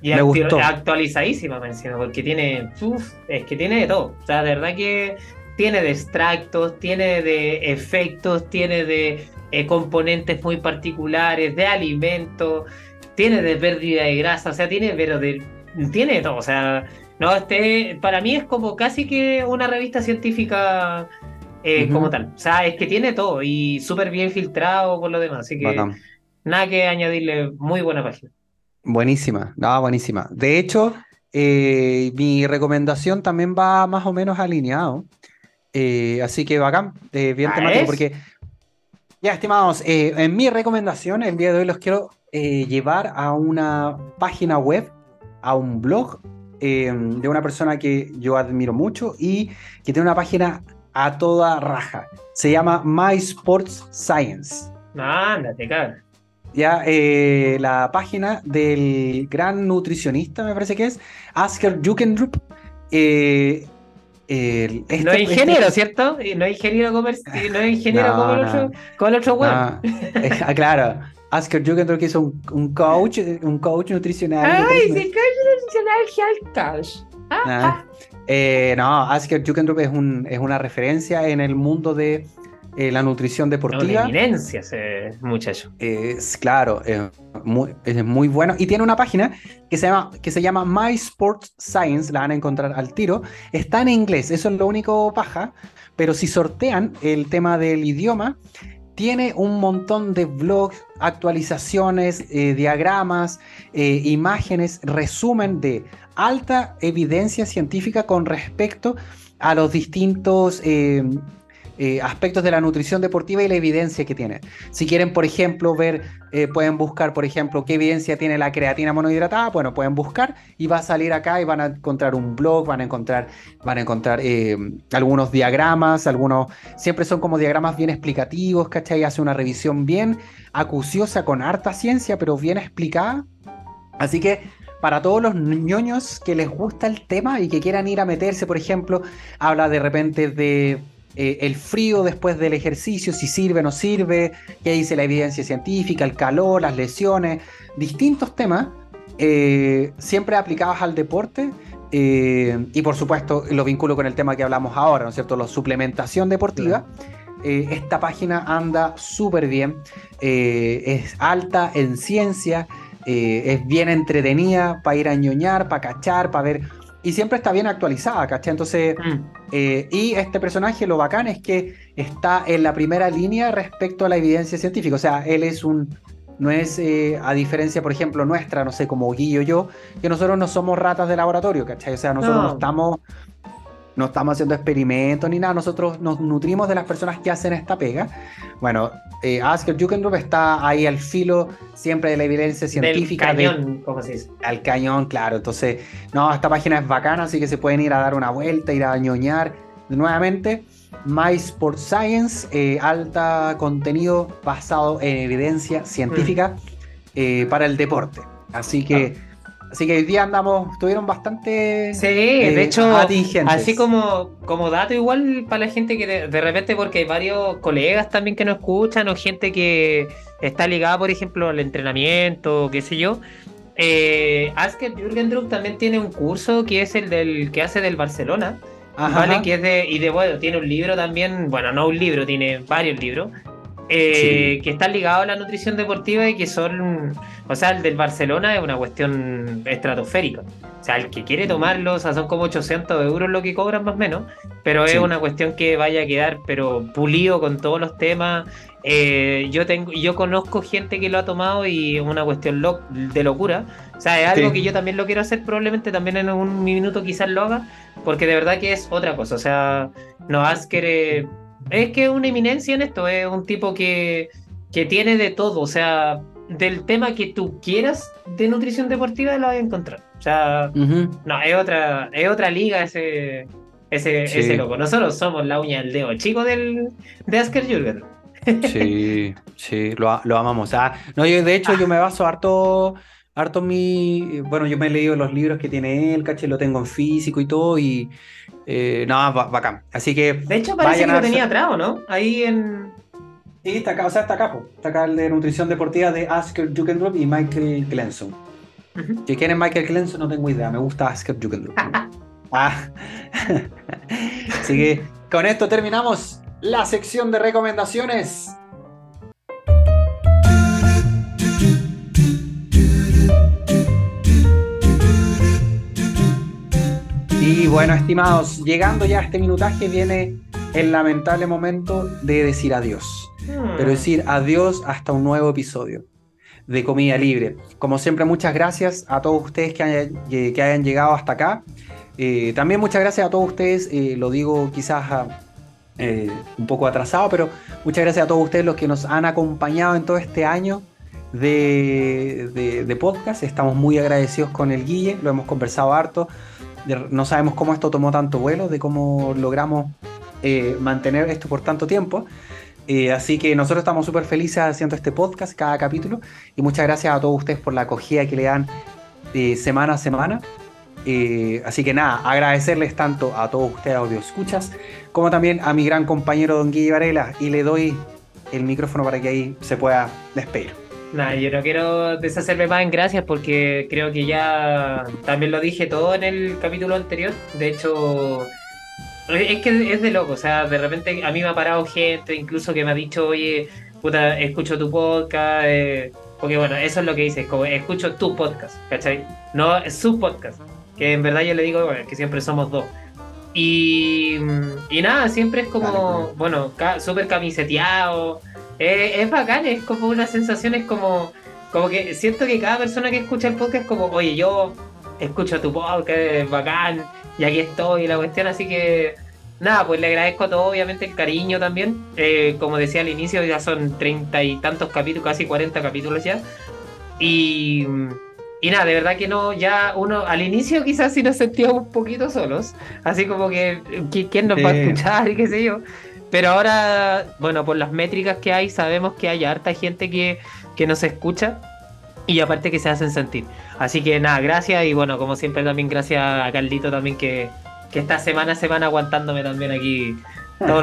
Y me gustó. actualizadísima, menciono, porque tiene, es que tiene de todo. O sea, de verdad que tiene de extractos, tiene de efectos, tiene de eh, componentes muy particulares, de alimentos, tiene de pérdida de grasa, o sea, tiene, pero de, tiene de todo. O sea, no, este, para mí es como casi que una revista científica eh, como tal. O sea, es que tiene todo y súper bien filtrado por lo demás. Así que nada que añadirle. Muy buena página. Buenísima, no, buenísima. De hecho, eh, mi recomendación también va más o menos alineado. Eh, así que bacán, bien ¿Ah, temático, porque ya, estimados, en mi recomendación el día de hoy los quiero llevar a una página web, a un blog de una persona que yo admiro mucho y que tiene una página a toda raja. Se llama My Sports Science. Ándate, cara. Ya, eh, la página del gran nutricionista, me parece que es, Asker Jukendrup. Eh, este, no es ingeniero, ¿cierto? No es ingeniero comercial, no es ingeniero como, el otro, como el otro web. Ah, claro. Asker Jukendrup que es un, un, coach, un coach nutricional. Ay, coach nutricional, health coach. Ah, ah. Eh, no, Asker Jukendrup es, un, es una referencia en el mundo de eh, la nutrición deportiva. Una eminencia ese muchacho. Es claro, es muy, es muy bueno. Y tiene una página que se, llama, que se llama My Sports Science, la van a encontrar al tiro. Está en inglés, eso es lo único paja. Pero si sortean el tema del idioma, tiene un montón de blogs, actualizaciones, eh, diagramas, imágenes, resumen de alta evidencia científica con respecto a los distintos eh, eh, aspectos de la nutrición deportiva y la evidencia que tiene. Si quieren, por ejemplo, ver, eh, pueden buscar, por ejemplo, qué evidencia tiene la creatina monohidratada, bueno, pueden buscar y va a salir acá y van a encontrar un blog, van a encontrar, van a encontrar algunos diagramas, algunos, siempre son como diagramas bien explicativos, ¿cachai? Hace una revisión bien acuciosa con harta ciencia, pero bien explicada. Así que para todos los ñoños que les gusta el tema y que quieran ir a meterse, por ejemplo, habla de repente de eh, el frío después del ejercicio, si sirve o no sirve, qué dice la evidencia científica, el calor, las lesiones, distintos temas, eh, siempre aplicados al deporte. Eh, y por supuesto lo vinculo con el tema que hablamos ahora, ¿no es cierto? La suplementación deportiva. esta página anda súper bien, es alta en ciencia, es bien entretenida para ir a ñoñar, para cachar, para ver. Y siempre está bien actualizada, ¿cachai? Entonces, mm. eh, y este personaje, lo bacán es que está en la primera línea respecto a la evidencia científica. O sea, él es un no es eh, a diferencia, por ejemplo, nuestra, no sé, como Guillo yo, que nosotros no somos ratas de laboratorio, ¿cachai? O sea, nosotros no, estamos no estamos haciendo experimentos ni nada, nosotros nos nutrimos de las personas que hacen esta pega. Bueno, eh, Asker Jugendrup está ahí al filo siempre de la evidencia científica. Del cañón, ¿cómo se dice? Al cañón, claro. Entonces, no, esta página es bacana, así que se pueden ir a dar una vuelta, ir a ñoñar nuevamente. My Sport Science, eh, alta contenido basado en evidencia científica mm. eh, para el deporte. Así que... Ah. Así que hoy día andamos, estuvieron bastante. Sí, de eh, hecho, así como, como dato, igual para la gente que de, repente, porque hay varios colegas también que nos escuchan, o gente que está ligada, por ejemplo, al entrenamiento, qué sé yo. Eh, Asker Jürgen también tiene un curso que es el del que hace del Barcelona. ¿vale? Que es de, y de bueno, tiene un libro también, bueno, no un libro, tiene varios libros, eh, que están ligados a la nutrición deportiva y que son, o sea, el del Barcelona es una cuestión estratosférica. O sea, el que quiere tomarlo, o sea, son como 800 euros lo que cobran más o menos, pero es una cuestión que vaya a quedar, pero pulido con todos los temas. Eh, yo tengo, yo conozco gente que lo ha tomado y es una cuestión de locura. O sea, es algo que yo también lo quiero hacer, probablemente también en un minuto quizás lo haga, porque de verdad que es otra cosa. O sea, no has querer es que es una eminencia en esto, es un tipo que, que tiene de todo, o sea, del tema que tú quieras de nutrición deportiva lo vas a encontrar. O sea, no, es otra, es otra liga ese, ese, ese loco. Nosotros somos la uña del dedo chico del, de Asker Jürgen. Sí, sí, lo, lo amamos. Ah, no, yo de hecho yo me baso harto, harto mi, bueno, yo me he leído los libros que tiene él, caché, lo tengo en físico y todo, y eh, no, bacán. Así que. De hecho, parece que lo tenía atrás, ¿no? Ahí en. Sí, está acá, o sea, está acá, está acá el de nutrición deportiva de Asker Jukendrup y Michael Glenson. Si quieren Michael Glenson, no tengo idea, me gusta Asker Jukendrup. ah. Así que con esto terminamos la sección de recomendaciones. Y bueno, estimados, llegando ya a este minutaje viene el lamentable momento de decir adiós. Hmm. Pero decir adiós hasta un nuevo episodio de Comida Libre. Como siempre, muchas gracias a todos ustedes que hayan, que hayan llegado hasta acá. Eh, también muchas gracias a todos ustedes, eh, lo digo quizás eh, un poco atrasado, pero muchas gracias a todos ustedes los que nos han acompañado en todo este año de, de podcast. Estamos muy agradecidos con el Guille, lo hemos conversado harto no sabemos cómo esto tomó tanto vuelo, de cómo logramos eh, mantener esto por tanto tiempo. Eh, así que nosotros estamos súper felices haciendo este podcast, cada capítulo, y muchas gracias a todos ustedes por la acogida que le dan eh, semana a semana. así que nada, agradecerles tanto a todos ustedes, audio escuchas, como también a mi gran compañero Don Guille Varela, y le doy el micrófono para que ahí se pueda despedir. Nada, yo no quiero deshacerme más en gracias porque creo que ya también lo dije todo en el capítulo anterior. De hecho, es que es de loco. O sea, de repente a mí me ha parado gente, incluso que me ha dicho, oye, puta, escucho tu podcast. Eh, porque bueno, eso es lo que dices, como escucho tu podcast, ¿cachai? No es su podcast. Que en verdad yo le digo que siempre somos dos. Y, y nada, siempre es como, bueno, súper camiseteado eh, es bacán, es como una sensación, es como, como que siento que cada persona que escucha el podcast es como, oye, yo escucho tu podcast, es bacán, y aquí estoy, y la cuestión, así que nada, pues le agradezco a todo, obviamente el cariño también. Eh, como decía al inicio, ya son treinta y tantos capítulos, casi cuarenta capítulos ya. Y, y nada, de verdad que no, ya uno al inicio quizás sí nos sentíamos un poquito solos, así como que quién nos va a escuchar y qué sé yo. Pero ahora, bueno, por las métricas que hay, sabemos que hay harta gente que, que nos escucha y aparte que se hacen sentir. Así que nada, gracias y bueno, como siempre también gracias a Carlito también que, que esta semana se van aguantándome también aquí todo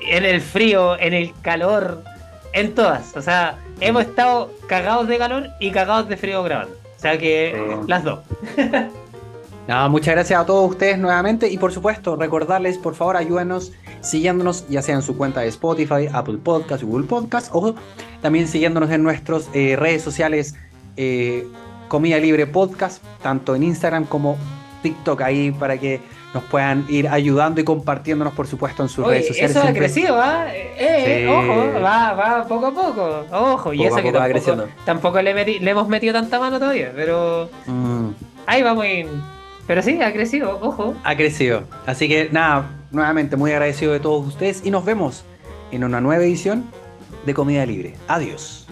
en el frío, en el calor, en todas. O sea, hemos estado cagados de calor y cagados de frío grabando. O sea que las dos. muchas gracias a todos ustedes nuevamente y por supuesto recordarles, por favor, ayúdenos siguiéndonos ya sea en su cuenta de Spotify, Apple Podcast, Google Podcast o también siguiéndonos en nuestras eh, redes sociales eh, Comida Libre Podcast, tanto en Instagram como TikTok ahí para que nos puedan ir ayudando y compartiéndonos, por supuesto, en sus redes sociales. Eso ha Siempre- crecido, ¿ah? Eh, eh, Sí. Ojo, va, va poco a poco. Ojo, y Poco eso a que tampoco, creciendo. tampoco le, le hemos metido tanta mano todavía, pero Mm, ahí vamos in. Pero sí, ha crecido, ojo. ha crecido. Así que nada, nuevamente muy agradecido de todos ustedes y nos vemos en una nueva edición de Comida Libre. Adiós.